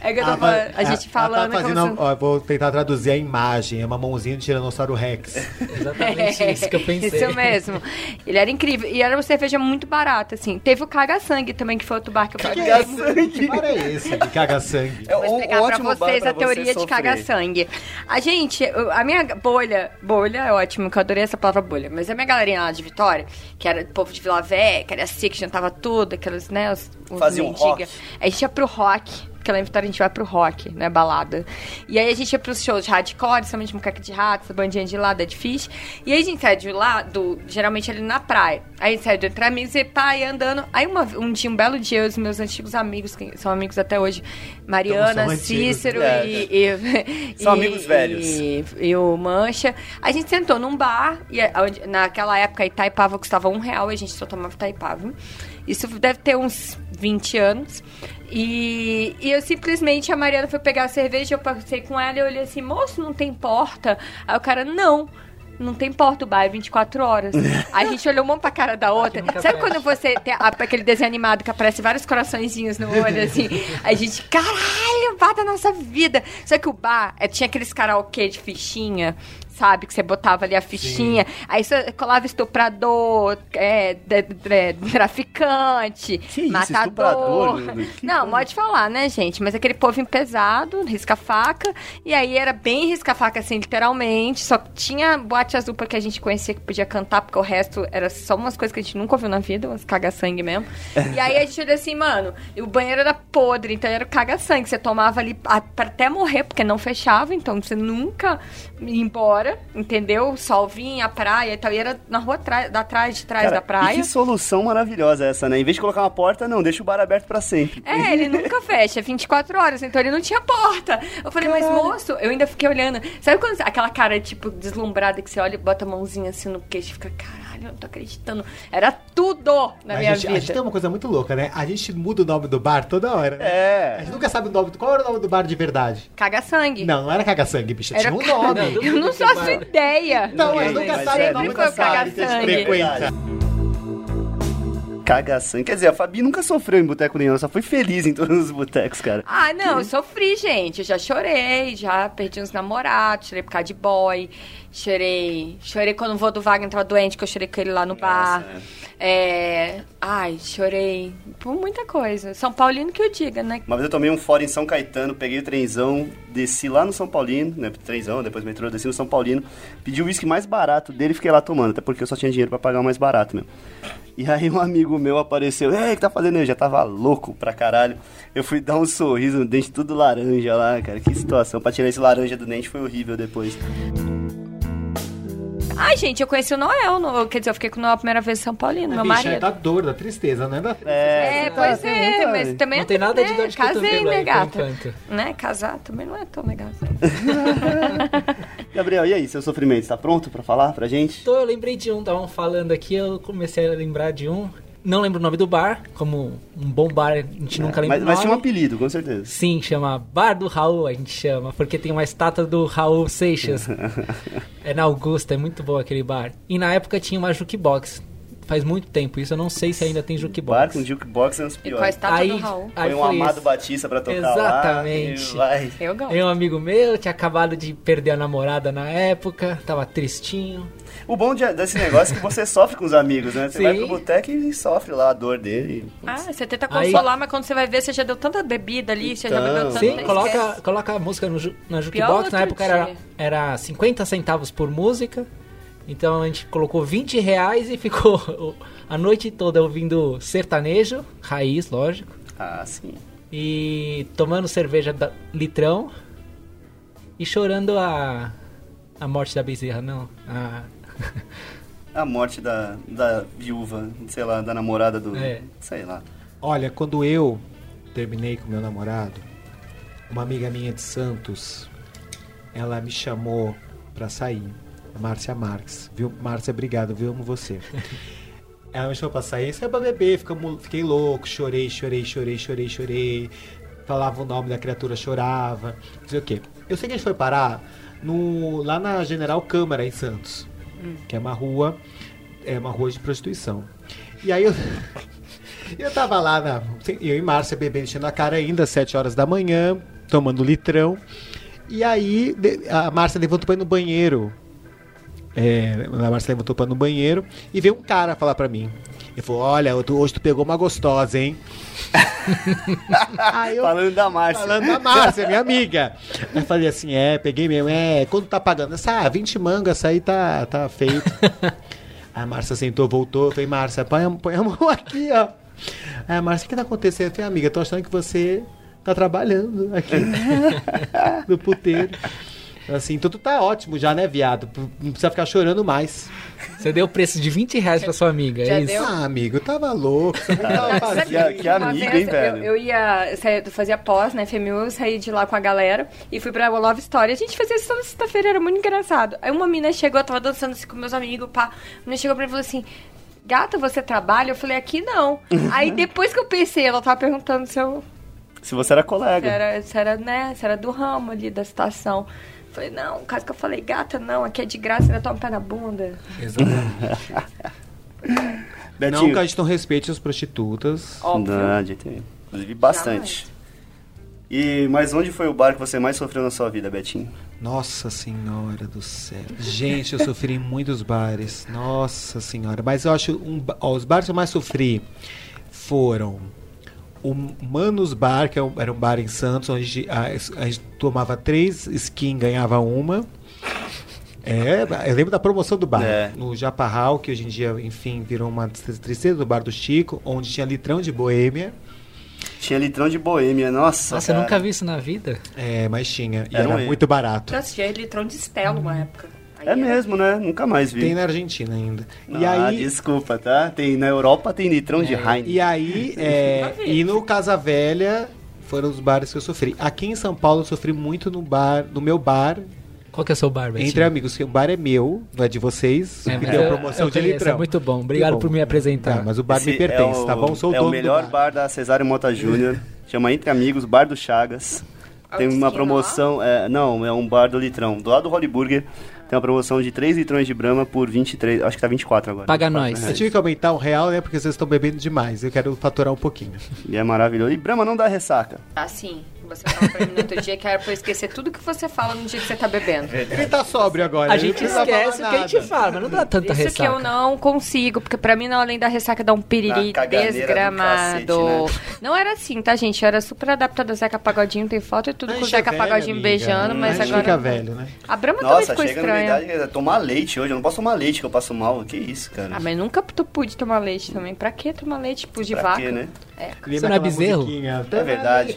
É que eu tô Ah, falando, mas- a gente ah, falando tá fazendo, como se- ó, vou tentar traduzir a imagem. É uma mãozinha de Tiranossauro Rex. *laughs* Exatamente isso que eu pensei. Isso mesmo. Ele era incrível. E era uma cerveja muito barata, assim. Teve o Caga Sangue também, que foi outro bar que eu é esse? Que bar é esse de caga sangue? É Vou um explicar pra vocês pra a teoria você de caga-sangue. A gente, a minha bolha, bolha é ótimo, que eu adorei essa palavra bolha, mas a minha galerinha lá de Vitória, que era povo de Vila Velha, que era assim, que jantava tudo, aquelas, né, os, os Faziam mendiga. rock. A gente ia pro rock, porque lá em Vitória a gente vai pro rock, né, balada. E aí a gente ia pros shows de hardcore, somente Muqueca de Ratos, bandinha de lá, Dead Fish. E aí a gente sai de lá, do, geralmente ali na praia. Aí a gente sai do entre amigos e pá, ia andando. Aí uma- um dia, um belo dia, os meus antigos amigos, que são amigos até hoje, Mariana, Então. Cícero É. e, e- *laughs* São e- amigos velhos. E, e o Mancha. A gente sentou num bar, e onde- naquela época Itaipava custava um real, e a gente só tomava Itaipava. Isso deve ter uns 20 anos. E, e eu simplesmente, a Mariana foi pegar a cerveja, eu passei com ela e eu olhei assim, moço, não tem porta? Aí o cara, não. Não tem porta o bar, é 24 horas. Aí *laughs* a gente olhou uma pra cara da outra. Sabe quando você tem a- aquele desenho animado que aparece vários coraçõezinhos no olho, assim? A gente, caralho! bar da nossa vida. Só que o bar é, tinha aqueles karaokê de fichinha sabe? Que você botava ali a fichinha, Sim. aí você colava estuprador, é, de, de, traficante, que matador. Isso, Não, pode falar, né, gente? Mas aquele povo pesado, risca-faca, e aí era bem risca-faca, assim, literalmente. Só tinha boate azul porque a gente conhecia que podia cantar, porque o resto era só umas coisas que a gente nunca ouviu na vida, umas caga-sangue mesmo. e aí a gente olha assim, mano, e o banheiro era podre, então era caga-sangue. Você tomava ali até morrer, porque não fechava, então você nunca ia embora fora, entendeu? O sol vinha, a praia e tal. E era na rua da trás, de trás Cara, da praia. que solução maravilhosa essa, né? Em vez de colocar uma porta, não, deixa o bar aberto para sempre. É, ele nunca fecha, 24 horas, então ele não tinha porta. Eu falei, Caralho. mas moço, eu ainda fiquei olhando. Sabe quando aquela cara, tipo, deslumbrada que você olha e bota a mãozinha assim no queixo e fica, caralho, eu não tô acreditando. Era tudo na minha a gente, vida. A gente tem uma coisa muito louca, né? A gente muda o nome do bar toda hora. Né? É. A gente nunca sabe o nome. Qual era o nome do bar de verdade? Caga Sangue. Não, não era Caga Sangue, bicho. Era... Tinha um *laughs* nome. Não, eu não faço ideia. Não, mas nunca sabe o nome da Caga Sangue. Caga sangue. Quer dizer, a Fabi nunca sofreu em boteco nenhum, só foi feliz em todos os botecos, cara. Ah, não, eu sofri, gente. Eu já chorei, já perdi uns namorados, chorei por causa de boy. Chorei. Chorei quando o vô do Wagner tava doente, que eu chorei com ele lá no bar. É. Ai, chorei por muita coisa. São Paulino que eu diga, né? Uma vez eu tomei um fora em São Caetano, peguei o trenzão, desci lá no São Paulino, né? Trenzão, depois metrô, desci no São Paulino, pedi o uísque mais barato dele e fiquei lá tomando, até porque eu só tinha dinheiro para pagar o mais barato mesmo. E aí um amigo meu apareceu, ei, o que tá fazendo? Eu já tava louco pra caralho. Eu fui dar um sorriso no dente tudo laranja lá, cara. Que situação. Pra tirar esse laranja do dente foi horrível depois. Ai, gente, eu conheci o Noel. No, quer dizer, eu fiquei com o Noel a primeira vez em São Paulino, é, meu bicha, marido. É da dor, da tristeza, né? Da... É, é, pois é, tá, mas também... Não tem nada né, de dor de Casei, né, gata? Né, casar também não é tão legal assim. *laughs* Gabriel, e aí, seu sofrimento, tá pronto pra falar pra gente? Tô, eu lembrei de um, estavam falando aqui, eu comecei a lembrar de um. Não lembro o nome do bar, como um bom bar a gente é, nunca lembra mas, mas tinha um apelido, com certeza. Sim, chama Bar do Raul, a gente chama, porque tem uma estátua do Raul Seixas. *laughs* é na Augusta, é muito bom aquele bar. E na época tinha uma jukebox. Faz muito tempo isso, eu não sei se ainda tem jukebox. Bar com jukebox é uns piores. E com a estátua aí, do Raul. Aí Foi um Amado Batista pra tocar Exatamente. lá. Exatamente. Eu gosto. um amigo meu, tinha acabado de perder a namorada na época, tava tristinho. O bom de, desse negócio é que você sofre com os amigos, né? Você Sim. vai pro boteco e sofre lá a dor dele. Ah, você tenta consolar, Aí... mas quando você vai ver, você já deu tanta bebida ali, então, você já bebeu tanto. Sim, coloca, coloca a música no, na jukebox. Na época era, era 50 centavos por música. Então a gente colocou 20 reais e ficou *laughs* a noite toda ouvindo sertanejo, raiz, lógico. Ah, sim. E tomando cerveja da, litrão e chorando a, a morte da bezerra, não. A, *laughs* a morte da, da viúva, sei lá, da namorada do. É. Sei lá. Olha, quando eu terminei com meu namorado, uma amiga minha de Santos, ela me chamou pra sair. Márcia Marques. Viu? Márcia, obrigado, viu? Amo você. *laughs* ela me chamou pra sair, saiu pra beber, fiquei louco, chorei, chorei, chorei, chorei, chorei. Falava o nome da criatura, chorava. Não sei o quê. Eu sei que a gente foi parar no, lá na General Câmara, em Santos hum. que é uma rua, é uma rua de prostituição. E aí eu, *laughs* eu tava lá, na, eu e Márcia bebendo, enchendo a cara ainda, sete horas da manhã, tomando litrão. E aí a Márcia levantou para ir no banheiro. É, a Márcia levantou para ir no banheiro e veio um cara falar para mim. Ele falou: Olha, hoje tu pegou uma gostosa, hein? eu, falando da Márcia. Falando da Márcia, minha amiga. Eu falei assim: É, peguei mesmo. É, quando tá pagando? Essa, ah, 20 mangas, essa aí tá, tá feito. *laughs* a Márcia sentou, voltou. Eu falei: Márcia, põe, põe a mão aqui, ó. Aí a Márcia, o que tá acontecendo? Eu falei: Amiga, tô achando que você tá trabalhando aqui *laughs* no puteiro. Assim, tudo tá ótimo já, né, viado? Não precisa ficar chorando mais. Você deu o preço de 20 reais pra sua amiga, é isso? Deu? Ah, amigo, tava louco. Você tava *laughs* que, que amigo, hein, velho? Eu, eu ia, eu fazia pós, né, FMU, eu saí de lá com a galera e fui pra Love Story. A gente fazia isso toda sexta-feira, era muito engraçado. Aí uma mina chegou, eu tava dançando assim com meus amigos, pá. A mina chegou pra mim e falou assim, gata, você trabalha? Eu falei, aqui não. *laughs* Aí depois que eu pensei, ela tava perguntando se eu... Se você era colega. Se era, se era, né, se era do ramo ali, da situação. Falei, não, o caso que eu falei, gata, não, aqui é de graça, ainda toma pé na bunda. Exatamente. *laughs* não que a gente não respeite as prostitutas. Óbvio. Não, de. Inclusive, bastante. E mas onde foi o bar que você mais sofreu na sua vida, Betinho? Nossa senhora do céu. Gente, eu sofri em muitos bares. Nossa senhora. Mas eu acho. Um, ó, os bares que eu mais sofri foram o Manos Bar, que é era um bar em Santos, onde a gente, a- a gente tomava três skin, ganhava uma. É, eu lembro da promoção do bar. É. No Japarral, que hoje em dia, enfim, virou uma tristeza do bar do Chico, onde tinha litrão de boêmia. Tinha litrão de boêmia, nossa. Nossa, eu cara. nunca vi isso na vida. É, mas tinha. E Era era um muito barato. Nossa, tinha litrão de Stella uma época. Aí É mesmo, né? Nunca mais vi. Tem na Argentina ainda. e ah, aí, desculpa, tá? Tem, na Europa tem litrão de Heineken. E aí, *laughs* é, e no Casa Velha foram os bares que eu sofri. Aqui em São Paulo eu sofri muito no bar, no meu bar, Qual que é o seu bar, Betinho? entre amigos. que O bar é meu, não é de vocês. É, me deu eu- promoção eu de conheço, litrão. É muito bom. Obrigado bom. por me apresentar. Tá, mas o bar me Esse pertence, é o, tá bom? Sou o É dono o melhor do bar. bar da Cesário Mota Júnior. Chama Entre Amigos, Bar do Chagas. Tem uma promoção. É, não, é um bar do litrão. Do lado do Holly Burger. Tem uma promoção de 3 litrões de Brahma por 23. Acho que tá 24 agora. Paga 24 nós. Eu reais. tive que aumentar um real, né? Porque vocês estão bebendo demais. Eu quero faturar um pouquinho. E é maravilhoso. E Brahma não dá ressaca. Assim, você fala pra mim no outro dia que era pra eu esquecer tudo que você fala no dia que você tá bebendo. Ele tá sóbrio agora. A gente esquece o que a gente fala, mas não dá tanta Isso ressaca. que eu não consigo, porque pra mim, não, além da ressaca, dá um piriri desgramado. cacete, Não era assim, tá, gente? Eu era super adaptada a Zeca Pagodinho, tem foto e tudo com o é Zeca velho, Pagodinho amiga. beijando, mas a gente agora. fica velho, né? A Brahma também Nossa, ficou chega estranha. idade que é tomar leite hoje. Eu não posso tomar leite que eu passo mal. Que isso, cara? Ah, mas nunca tu pude tomar leite também. Pra que tomar leite? Pus de Pra vaca? quê, né? É, Lembra não é aquela bezerro? É verdade.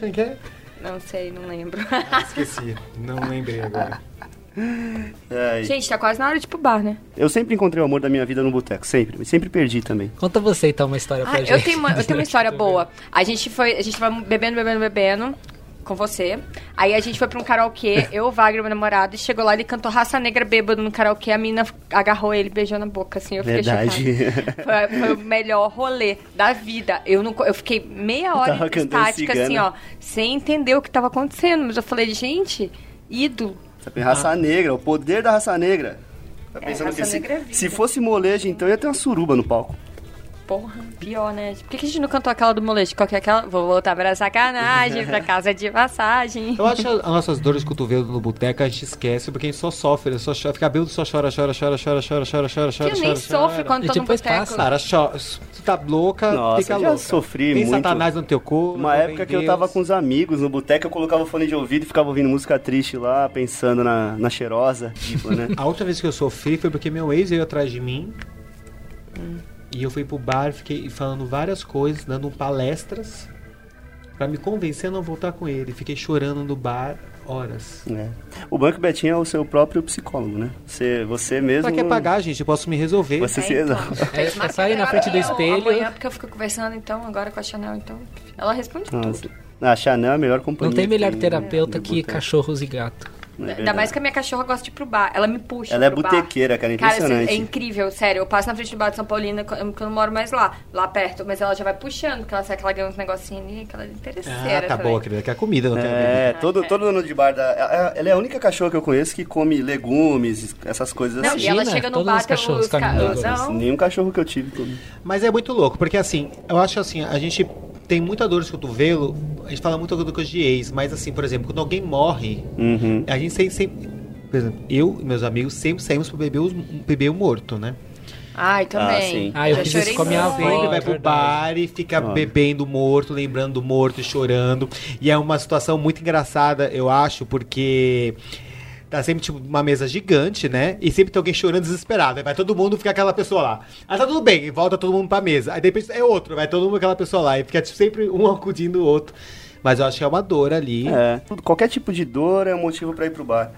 Não sei, não lembro. Ah, Esqueci. Não lembrei agora. É, gente, tá quase na hora de ir pro bar, né? eu sempre encontrei o amor da minha vida no boteco. Sempre. E sempre perdi também. Conta você então uma história pra Ah, gente. eu tenho uma, eu tenho uma *laughs* história boa. A gente foi, a gente tava bebendo, bebendo, bebendo com você. Aí a gente foi pra um karaokê, *laughs* eu, o Wagner, meu namorado, e chegou lá, ele cantou Raça Negra bêbado no karaokê, a menina agarrou ele, beijou na boca, assim, eu fiquei Verdade. chocada. *laughs* Foi, foi o melhor rolê da vida. Eu, não, eu fiquei meia hora estática, assim, ó, sem entender o que tava acontecendo. Mas eu falei, gente, ídolo. Tem raça negra, o poder da raça negra. Tá É, pensando raça que se, é vida. se fosse molejo, então ia ter uma suruba no palco. Porra, pior, né? Por que a gente não cantou aquela do moleste? Qual que é aquela? Vou voltar pra sacanagem, pra casa de passagem. Eu acho que as nossas dores de cotovelo no boteco a gente esquece, porque a gente só sofre, né? só chora, fica bêbado, só chora, chora, chora, chora, chora, chora, chora, chora. Eu nem sofre quando tô tá no boteco. Cara, chora. Tu tá louca, Nossa, fica louca. Eu sofri Tem muito. Tem satanás no teu corpo. Uma época que eu tava com os amigos no boteco, eu colocava fone de ouvido e ficava ouvindo música triste lá, pensando na, na cheirosa, tipo, né? *laughs* A última vez que eu sofri foi porque meu ex veio atrás de mim. Hum. E eu fui pro bar, fiquei falando várias coisas, dando palestras pra me convencer a não voltar com ele. Fiquei chorando no bar horas. É. O Banco Betinho é o seu próprio psicólogo, né? Você, você mesmo... Pra que pagar, gente? Eu posso me resolver. Você se É, então. resolve. É, é só ir na frente do espelho. Amanhã, porque eu fico conversando, então, agora com a Chanel, então. Ela responde Nossa. tudo. A Chanel é a melhor companhia. Não tem melhor que terapeuta que boteco. cachorros e gato. É Ainda mais que a minha cachorra gosta de ir pro bar. Ela me puxa Ela é botequeira, cara, Cara, impressionante. assim, é incrível, sério. Eu passo na frente do bar de São Paulina, que eu não moro mais lá, lá perto. Mas ela já vai puxando, porque ela sabe que ela ganha uns negocinhos ali, que ela é interesseira Ah, tá também. boa, querida. Que a comida não tem a ver. É, todo, todo dono de bar da. Ela é a única cachorra que eu conheço que come legumes, essas coisas Não, assim. e ela Imagina, chega no todos bar, os tem cachorros os ca- os- não. Nenhum cachorro que eu tive come. Mas é muito louco, porque assim, eu acho assim, a gente tem muita dor de cotovelo, a gente fala muito do coisa de ex, mas assim, por exemplo, quando alguém morre, Uhum. a gente sempre, sempre por exemplo, eu e meus amigos sempre saímos pra beber, os, beber o morto, né? Ai, Ah, também. sim. Ah, eu Já fiz isso chorei com a minha avó. Sempre vai é pro verdade. bar e fica Olha. bebendo o morto, lembrando do morto e chorando. E é uma situação muito engraçada, eu acho, porque tá sempre tipo uma mesa gigante, né? E sempre tem alguém chorando desesperado. Aí vai todo mundo, fica aquela pessoa lá. Aí tá tudo bem, e volta todo mundo pra mesa. Aí depois é outro, vai todo mundo aquela pessoa lá. E fica tipo, sempre um *laughs* acudindo o outro. Mas eu acho que é uma dor ali. É. Qualquer tipo de dor é um motivo pra ir pro bar.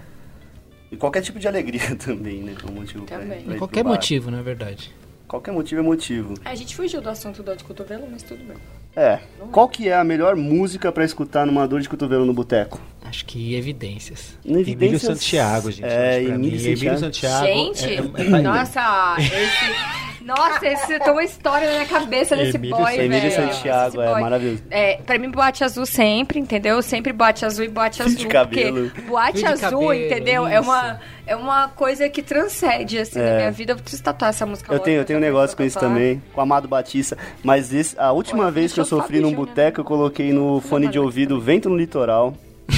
E qualquer tipo de alegria *laughs* também, né? É um motivo pra, Também. pra ir Qualquer pro bar. motivo, na verdade. Qualquer motivo é motivo. A gente fugiu do assunto dor de cotovelo, mas tudo bem. É. Qual que é a melhor música pra escutar numa dor de cotovelo no boteco? Acho que evidências. No Emílio Evidências- Santiago, gente. É, Emílio mim, Emílio Santiago. Santiago. Gente, é- é- é- nossa, esse. Nossa, esse tem uma história na minha cabeça desse Emílio boy, Santiago. Emílio velho. Santiago, é maravilhoso. É, pra mim, boate azul sempre, entendeu? Sempre boate azul e boate *laughs* azul. de cabelo. Boate de azul, cabelo, entendeu? É uma, é uma coisa que transcende, assim, É. na minha vida. Eu preciso tatuar essa música. Eu logo, tenho, eu tenho um negócio com isso também, com o Amado Batista. Mas esse- a última Olha, vez que eu sofri num boteco, eu coloquei no fone de ouvido Vento no Litoral,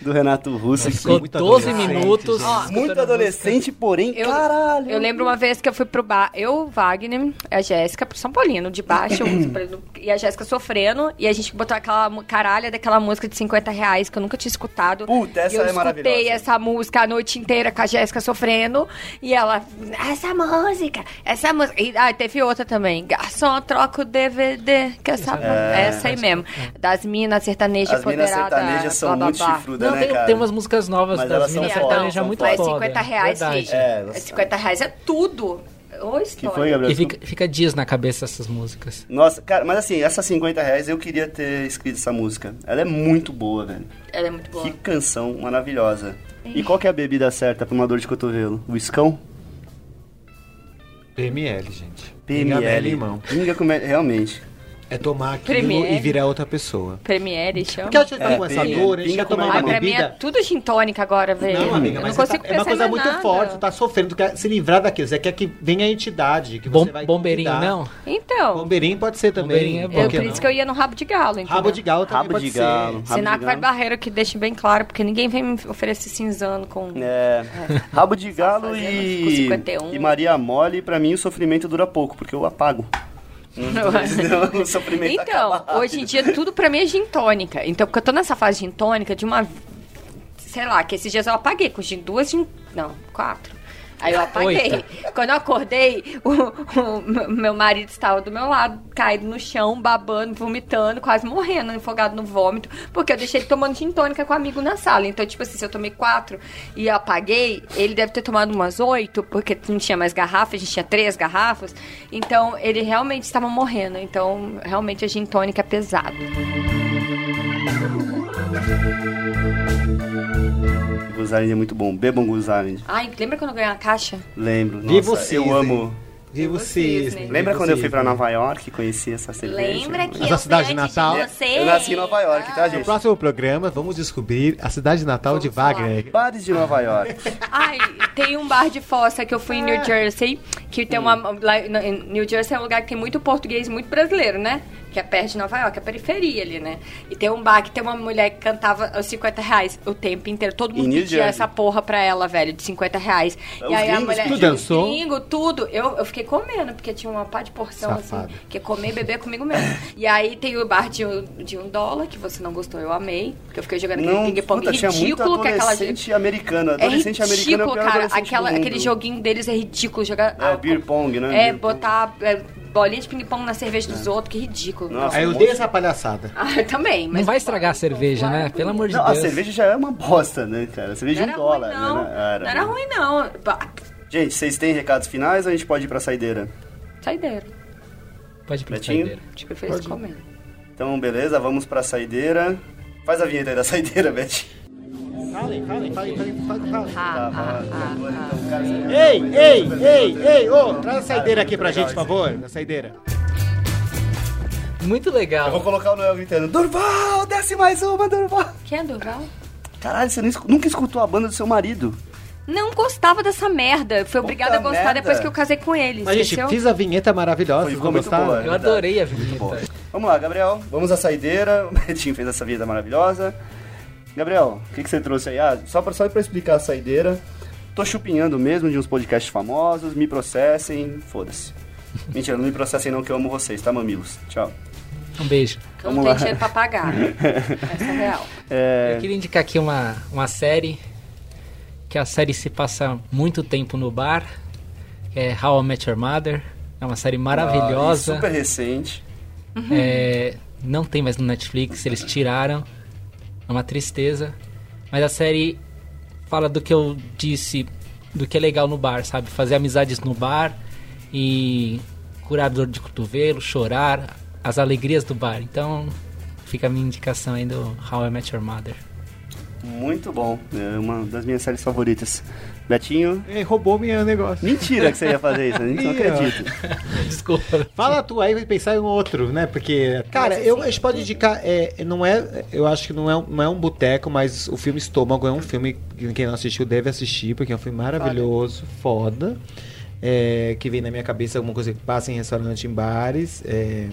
do, Renato Russo. Ficou muito 12 adolescente, minutos. gente. escutando Muito música. adolescente, porém, Eu, caralho. eu lembro uma vez que eu fui pro bar, eu, Wagner, a Jéssica, pro São Paulino, de baixo, e a Jéssica sofrendo, e a gente botou aquela caralha daquela música de 50 reais que eu nunca tinha escutado. Puta, essa e eu é maravilhosa. escutei essa música a noite inteira com a Jéssica sofrendo, e ela, essa música, essa música. E ah, teve outra também, garçom, troca o DVD, que essa, É. essa aí mesmo, das minas sertanejas As minas sertanejas são blá, blá, muito blá. chifrudas, Não, né, tem, cara? tem umas músicas novas Mas das minas sertanejas muito foda. Mas foda. 50 reais, filho. É, elas 50 reais é tudo. Ô, Que história. foi, Gabriel? E fica, fica dias na cabeça essas músicas. Nossa, cara, mas assim, essas 50 reais eu queria ter escrito essa música. Ela é muito boa, velho. Ela é muito boa. Que canção maravilhosa. E qual que é a bebida certa pra uma dor de cotovelo? O escão? PML, gente. PML. Pinga, limão. Pinga com... me- Realmente. É tomar aquilo PML. e virar outra pessoa. Premiere, chama. Porque a gente tá É, com essa dor, a gente quer tomar mais Ai, uma pra mim é bebida... tudo gin tônica agora, velho. Não, amiga, mas não tá- é uma coisa muito nada. forte, tu tá sofrendo, tu quer se livrar daquilo, você quer que venha a entidade, que Bom, você vai bombeirinho, cuidar. não? Então, Bombeirinho pode ser também. Bombeirinho é bom. eu, por isso que eu ia no rabo de galo, entendeu? Rabo de galo também Rabo pode de ser. galo. De que vai barreiro que deixe bem claro, porque ninguém vem me oferecer cinzano com... É. Rabo de galo e... com 51. e Maria Mole, pra mim o sofrimento dura pouco, porque eu apago. *laughs* Senão o sofrimento Então, hoje em dia tudo pra mim é gin tônica. Então, porque eu tô nessa fase gin tônica de uma. Sei lá, que esses dias eu apaguei com gin, duas gin. Não, quatro. Aí eu *laughs* apaguei. Oita. Quando eu acordei, o, o meu marido estava do meu lado, caído no chão, babando, vomitando, quase morrendo, afogado no vômito, porque eu deixei ele tomando gin tônica com um amigo na sala. Então, tipo assim, se eu tomei quatro e eu apaguei, ele deve ter tomado umas oito, porque não tinha mais garrafa, a gente tinha três garrafas. Então, ele realmente estava morrendo. Então, realmente a gin tônica é pesado. Guzarend é muito bom. Bebam Guzarend. Ai, lembra quando eu ganhei uma caixa? Lembro. Viva Nossa, o Cisne. eu amo. Viva o Cisne. cisne. Lembra viva quando eu fui pra. Nova York e conheci essa cerveja? Lembra que Essa eu cidade fui de Natal? de você? Eu nasci em Nova York, tá, No gente? próximo programa, vamos descobrir a cidade natal de Vamos falar. Wagner. Bares de Nova York. *laughs* Ai, tem um bar de fossa que eu fui em New Jersey, que tem uma... Lá, New Jersey é um lugar que tem muito português, muito brasileiro, né? Que é perto de Nova York, a periferia ali, né? E tem um bar que tem uma mulher que cantava os 50 reais o tempo inteiro. Todo mundo pedia Jersey. essa porra pra ela, velho, de 50 reais. Os e aí a mulher... Tu dançou? Gringo, tudo. Eu, eu fiquei comendo, porque tinha uma pá de porção, Safada. assim. Que é comer e beber comigo mesmo. *laughs* E aí tem o bar de um, de um dólar, que você não gostou, eu amei. Porque eu fiquei jogando aquele ping-pong ridículo que aquela gente... adolescente. É Adolescente americano é o ridículo, pior cara. Aquela, aquele joguinho deles é ridículo. Jogar, É, o beer pong, né? É, Beer pong. botar é, bolinha de ping-pong na cerveja dos outros, que ridículo. Nossa. Aí eu dei essa palhaçada. *laughs* Ah, eu também. Mas Não vai estragar a cerveja, né? Pelo amor de Não, a Deus. cerveja já é uma bosta, né, cara? A cerveja Não de era um dólar, ruim, não. né? Era, não era ruim, não. Gente, vocês têm recados finais ou a gente pode ir pra saideira? Saideira. Pode ir pra Betinho? saideira. Eu fiz comendo. Então, beleza, vamos pra saideira. Faz a vinheta aí da *laughs* saideira, Beth. Falem, falem, falem, falem, falem, falem. Ei, ei, ei, ei, ô, traz a saideira aqui pra gente, por favor, na saideira. Muito Eu vou legal. colocar o Noel gritando, Durval, desce mais uma, Durval. Quem é Durval? Caralho, você escu- nunca escutou a banda do seu marido? Não gostava dessa merda. Fui obrigada a gostar merda. depois que eu casei com ele. Mas, gente, fiz a vinheta maravilhosa, Foi- ficou muito boa. Eu adorei a vinheta. vamos lá, Gabriel, vamos à saideira. *laughs* O Betinho fez essa vinheta maravilhosa. Gabriel, o que, que você trouxe aí? Ah, só pra, só pra explicar a saideira. Tô chupinhando mesmo de uns podcasts famosos, me processem, foda-se. *laughs* Mentira, não me processem não, que eu amo vocês, tá, mamilos? Tchau. Um beijo. Eu não Vamos tenho lá. dinheiro pra pagar. *laughs* Essa é real. É, Eu queria indicar aqui uma, uma série, que a série se passa muito tempo no bar, que é How I Met Your Mother. É uma série ah, maravilhosa. e super recente. É, não tem mais no Netflix, eles tiraram. É uma tristeza. Mas a série fala do que eu disse, do que é legal no bar, sabe? Fazer amizades no bar e curar dor de cotovelo, chorar, as alegrias do bar. Então fica a minha indicação aí do How I Met Your Mother. Muito bom. É uma das minhas séries favoritas. Betinho. É, roubou meu negócio. Mentira que você ia fazer isso, eu *laughs* não acredito. *laughs* Desculpa. Fala tu aí, vai pensar em um outro, né? Porque, cara, eu, a gente pode indicar, é, não é, eu acho que não é, não é um boteco, mas o filme Estômago é um filme que quem não assistiu deve assistir, porque é um filme maravilhoso, foda. É, que vem na minha cabeça alguma coisa que passa em restaurante, em bares. É,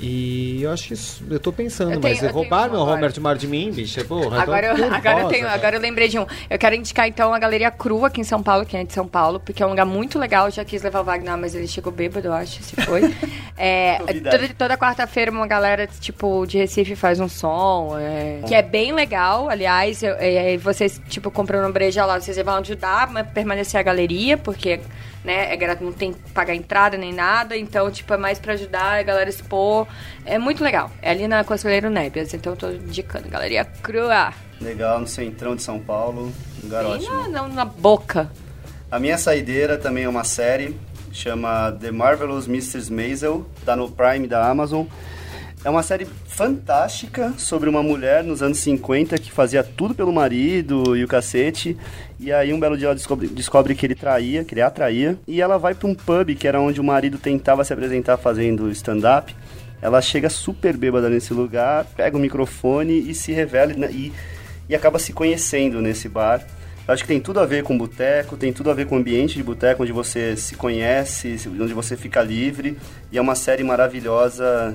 e eu acho que isso, eu tô pensando, Eu tenho- mas eu roubaram meu Robert Mar de mim, bicha, porra. Agora eu, agora, eu tenho, cara. agora eu lembrei de um. Eu quero indicar então a Galeria Crua aqui em São Paulo, que é de São Paulo, porque é um lugar muito legal. Eu já quis levar o Wagner, mas ele chegou bêbado, eu acho, se foi. *laughs* É, toda toda quarta-feira uma galera tipo de Recife faz um som, é, que é bem legal. Aliás, eu- é, vocês tipo comprando um breja lá, vocês vão ajudar a permanecer a galeria, porque né, é grátis, não tem que pagar entrada nem nada, então tipo é mais pra ajudar a galera a expor. É muito legal. É ali na Conselheiro Nébias, então eu tô indicando Galeria Crua. Legal, no centrão de São Paulo. Lugar Bem ótimo. na, na, na boca. A minha saideira também é uma série, chama The Marvelous Mrs. Maisel, tá no Prime da Amazon. É uma série fantástica sobre uma mulher nos anos 50 que fazia tudo pelo marido e o cacete. E aí um belo dia ela descobre, descobre que ele traía, que ele a traía. E ela vai pra um pub, que era onde o marido tentava se apresentar fazendo stand-up. Ela chega super bêbada nesse lugar, pega o microfone e se revela né, e, e acaba se conhecendo nesse bar. Eu acho que tem tudo a ver com boteco, tem tudo a ver com o ambiente de boteco, onde você se conhece, onde você fica livre. E é uma série maravilhosa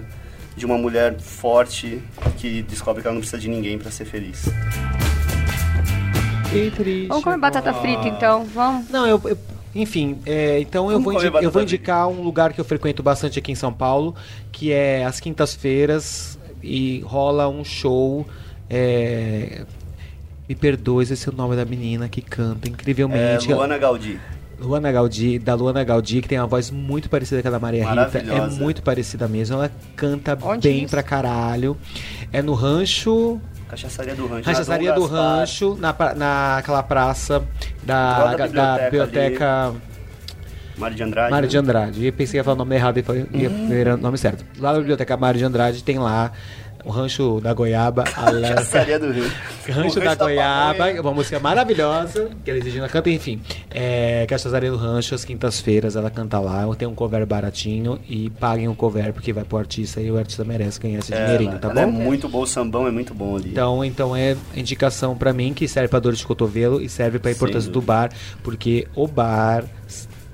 de uma mulher forte que descobre que ela não precisa de ninguém para ser feliz. Que triste. Vamos comer batata frita então, vamos. Não, eu. eu- enfim, é, então eu vou, eu vou indicar um lugar que eu frequento bastante aqui em São Paulo, que é às quintas-feiras e rola um show. é, me perdoe esse é o nome da menina que canta É, incrivelmente. Luana Gaudi. Luana Gaudi, da Luana Gaudi, que tem uma voz muito parecida com a da Maria Rita. É muito parecida mesmo. Ela canta Onde bem isso? pra caralho. É no rancho. Cachaçaria do Rancho. Rachaçaria na do. Rancho, na, naquela praça da, Do lado da da biblioteca biblioteca Mário de Andrade. Mário né? de Andrade. Eu pensei que ia falar o nome errado e foi- ia Uhum. ver o nome certo. Lá na biblioteca Mário de Andrade tem lá o Rancho da Goiaba. *laughs* a Cachaçaria do Rio. *laughs* Rancho da Goiaba, uma música maravilhosa, que eles Regina canta, enfim. É, Cachaçaria do Rancho, às quintas-feiras, ela canta lá, tem um cover baratinho e paguem o cover porque vai pro artista e o artista merece ganhar esse É, dinheirinho, ela- tá ela bom? é muito bom, o sambão é muito bom ali. Então, então é indicação pra mim que serve pra dor de cotovelo e serve pra importância do bar, porque o bar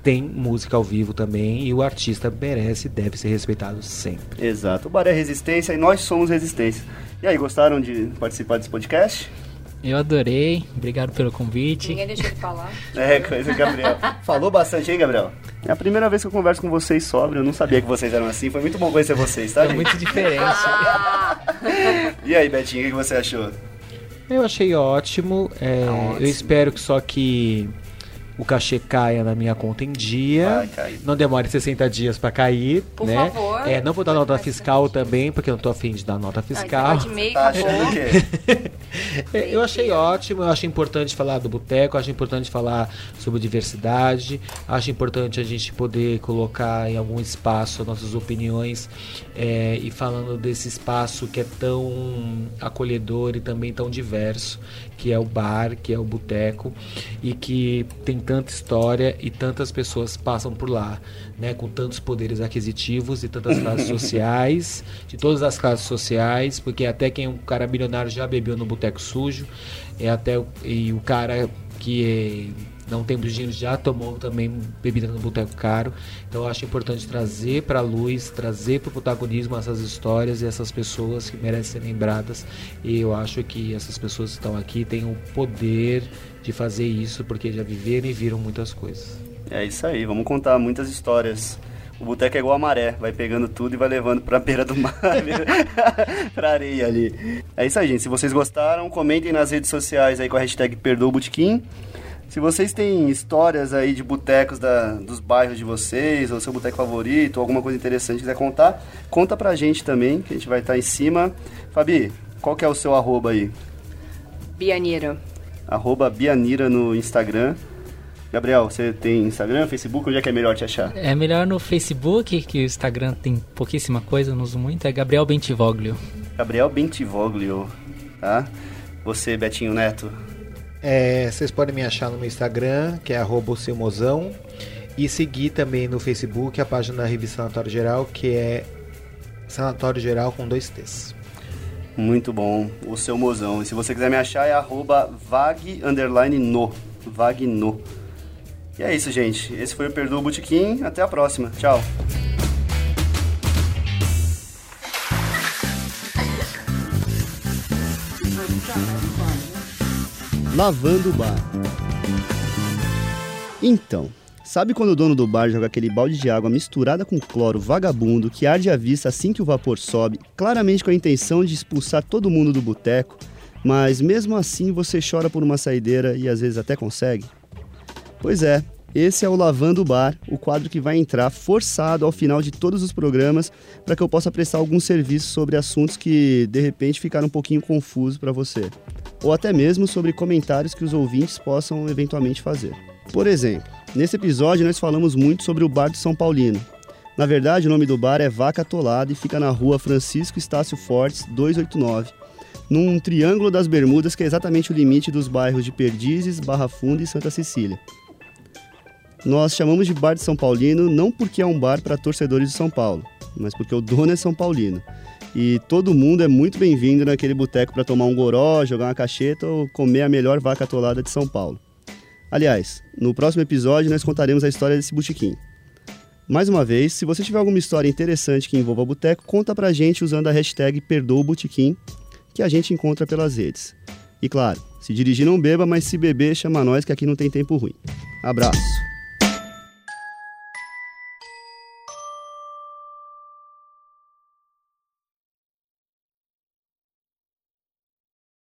tem música ao vivo também e o artista merece e deve ser respeitado sempre. Exato. O Bar é Resistência e nós somos Resistência. E aí, gostaram de participar desse podcast? Eu adorei, obrigado pelo convite. Ninguém deixou de falar. É, coisa, Gabriel. Falou bastante, hein, Gabriel? É a primeira vez que eu converso com vocês sobre. Eu não sabia que vocês eram assim. Foi muito bom conhecer vocês, tá, É gente? muito diferente. *laughs* E aí, Betinho, o que você achou? Eu achei ótimo, é, Tá ótimo. eu espero que só que o cachê caia na minha conta em dia. Não demore 60 dias pra cair, Por né? favor. É, não vou dar nota fiscal também, porque eu não tô afim de dar nota fiscal. Meio, Tá quê? *laughs* É, Eu achei ótimo, eu acho importante falar do boteco, acho importante falar sobre diversidade, acho importante a gente poder colocar em algum espaço nossas opiniões é, e falando desse espaço que é tão acolhedor e também tão diverso, que é o bar, que é o boteco e que tem tanta história e tantas pessoas passam por lá, né, com tantos poderes aquisitivos e tantas classes *laughs* sociais, de todas as classes sociais, porque até quem é um cara bilionário já bebeu no boteco sujo, é até o- e o cara que é, não tem dinheiro já tomou também bebida no boteco caro. Então eu acho importante trazer para a luz, trazer para o protagonismo essas histórias e essas pessoas que merecem ser lembradas. E eu acho que essas pessoas que estão aqui têm o poder de fazer isso porque já viveram e viram muitas coisas. É isso aí, vamos contar muitas histórias. O boteco é igual a maré, vai pegando tudo e vai levando pra *laughs* beira do mar, *laughs* pra areia ali. É isso aí, gente. Se vocês gostaram, comentem nas redes sociais aí com a hashtag Perdoa. Se vocês têm histórias aí de botecos da- dos bairros de vocês, ou seu boteco favorito, ou alguma coisa interessante que quiser contar, conta pra gente também, que a gente vai estar em cima. Fabi, qual que é o seu arroba aí? Bianira. Arroba Bianira no Instagram. Gabriel, você tem Instagram, Facebook? Onde é que é melhor te achar? É melhor no Facebook, que o Instagram tem pouquíssima coisa, eu não uso muito, é Gabriel Bentivoglio. Gabriel Bentivoglio, tá? Você, Betinho Neto. É, vocês podem me achar no meu Instagram, que é arroba e seguir também no Facebook a página da revista Sanatório Geral, que é Sanatório Geral com dois T's. Muito bom, o seu mozão. E se você quiser me achar é arroba no. E é isso, gente. Esse foi o Perdoa Botequim. Até a próxima. Tchau. Lavando o bar. Então, sabe quando o dono do bar joga aquele balde de água misturada com cloro vagabundo que arde a vista assim que o vapor sobe, claramente com a intenção de expulsar todo mundo do boteco, mas mesmo assim você chora por uma saideira e às vezes até consegue? Pois é, esse é o Lavando Bar, o quadro que vai entrar forçado ao final de todos os programas para que eu possa prestar algum serviço sobre assuntos que de repente ficaram um pouquinho confusos para você, ou até mesmo sobre comentários que os ouvintes possam eventualmente fazer. Por exemplo, nesse episódio nós falamos muito sobre o bar de São Paulino. Na verdade, o nome do bar é Vaca Atolada e fica na rua Francisco Estácio Fortes, 289, num triângulo das Bermudas que é exatamente o limite dos bairros de Perdizes, Barra Funda e Santa Cecília. Nós chamamos de Bar de São Paulino não porque é um bar para torcedores de São Paulo, mas porque o dono é São Paulino. E todo mundo é muito bem-vindo naquele boteco para tomar um goró, jogar uma cacheta ou comer a melhor vaca atolada de São Paulo. Aliás, no próximo episódio nós contaremos a história desse botequim. Mais uma vez, se você tiver alguma história interessante que envolva boteco, conta pra gente usando a hashtag PerdoaBotequim, que a gente encontra pelas redes. E claro, se dirigir não beba, mas se beber, chama nós que aqui não tem tempo ruim. Abraço!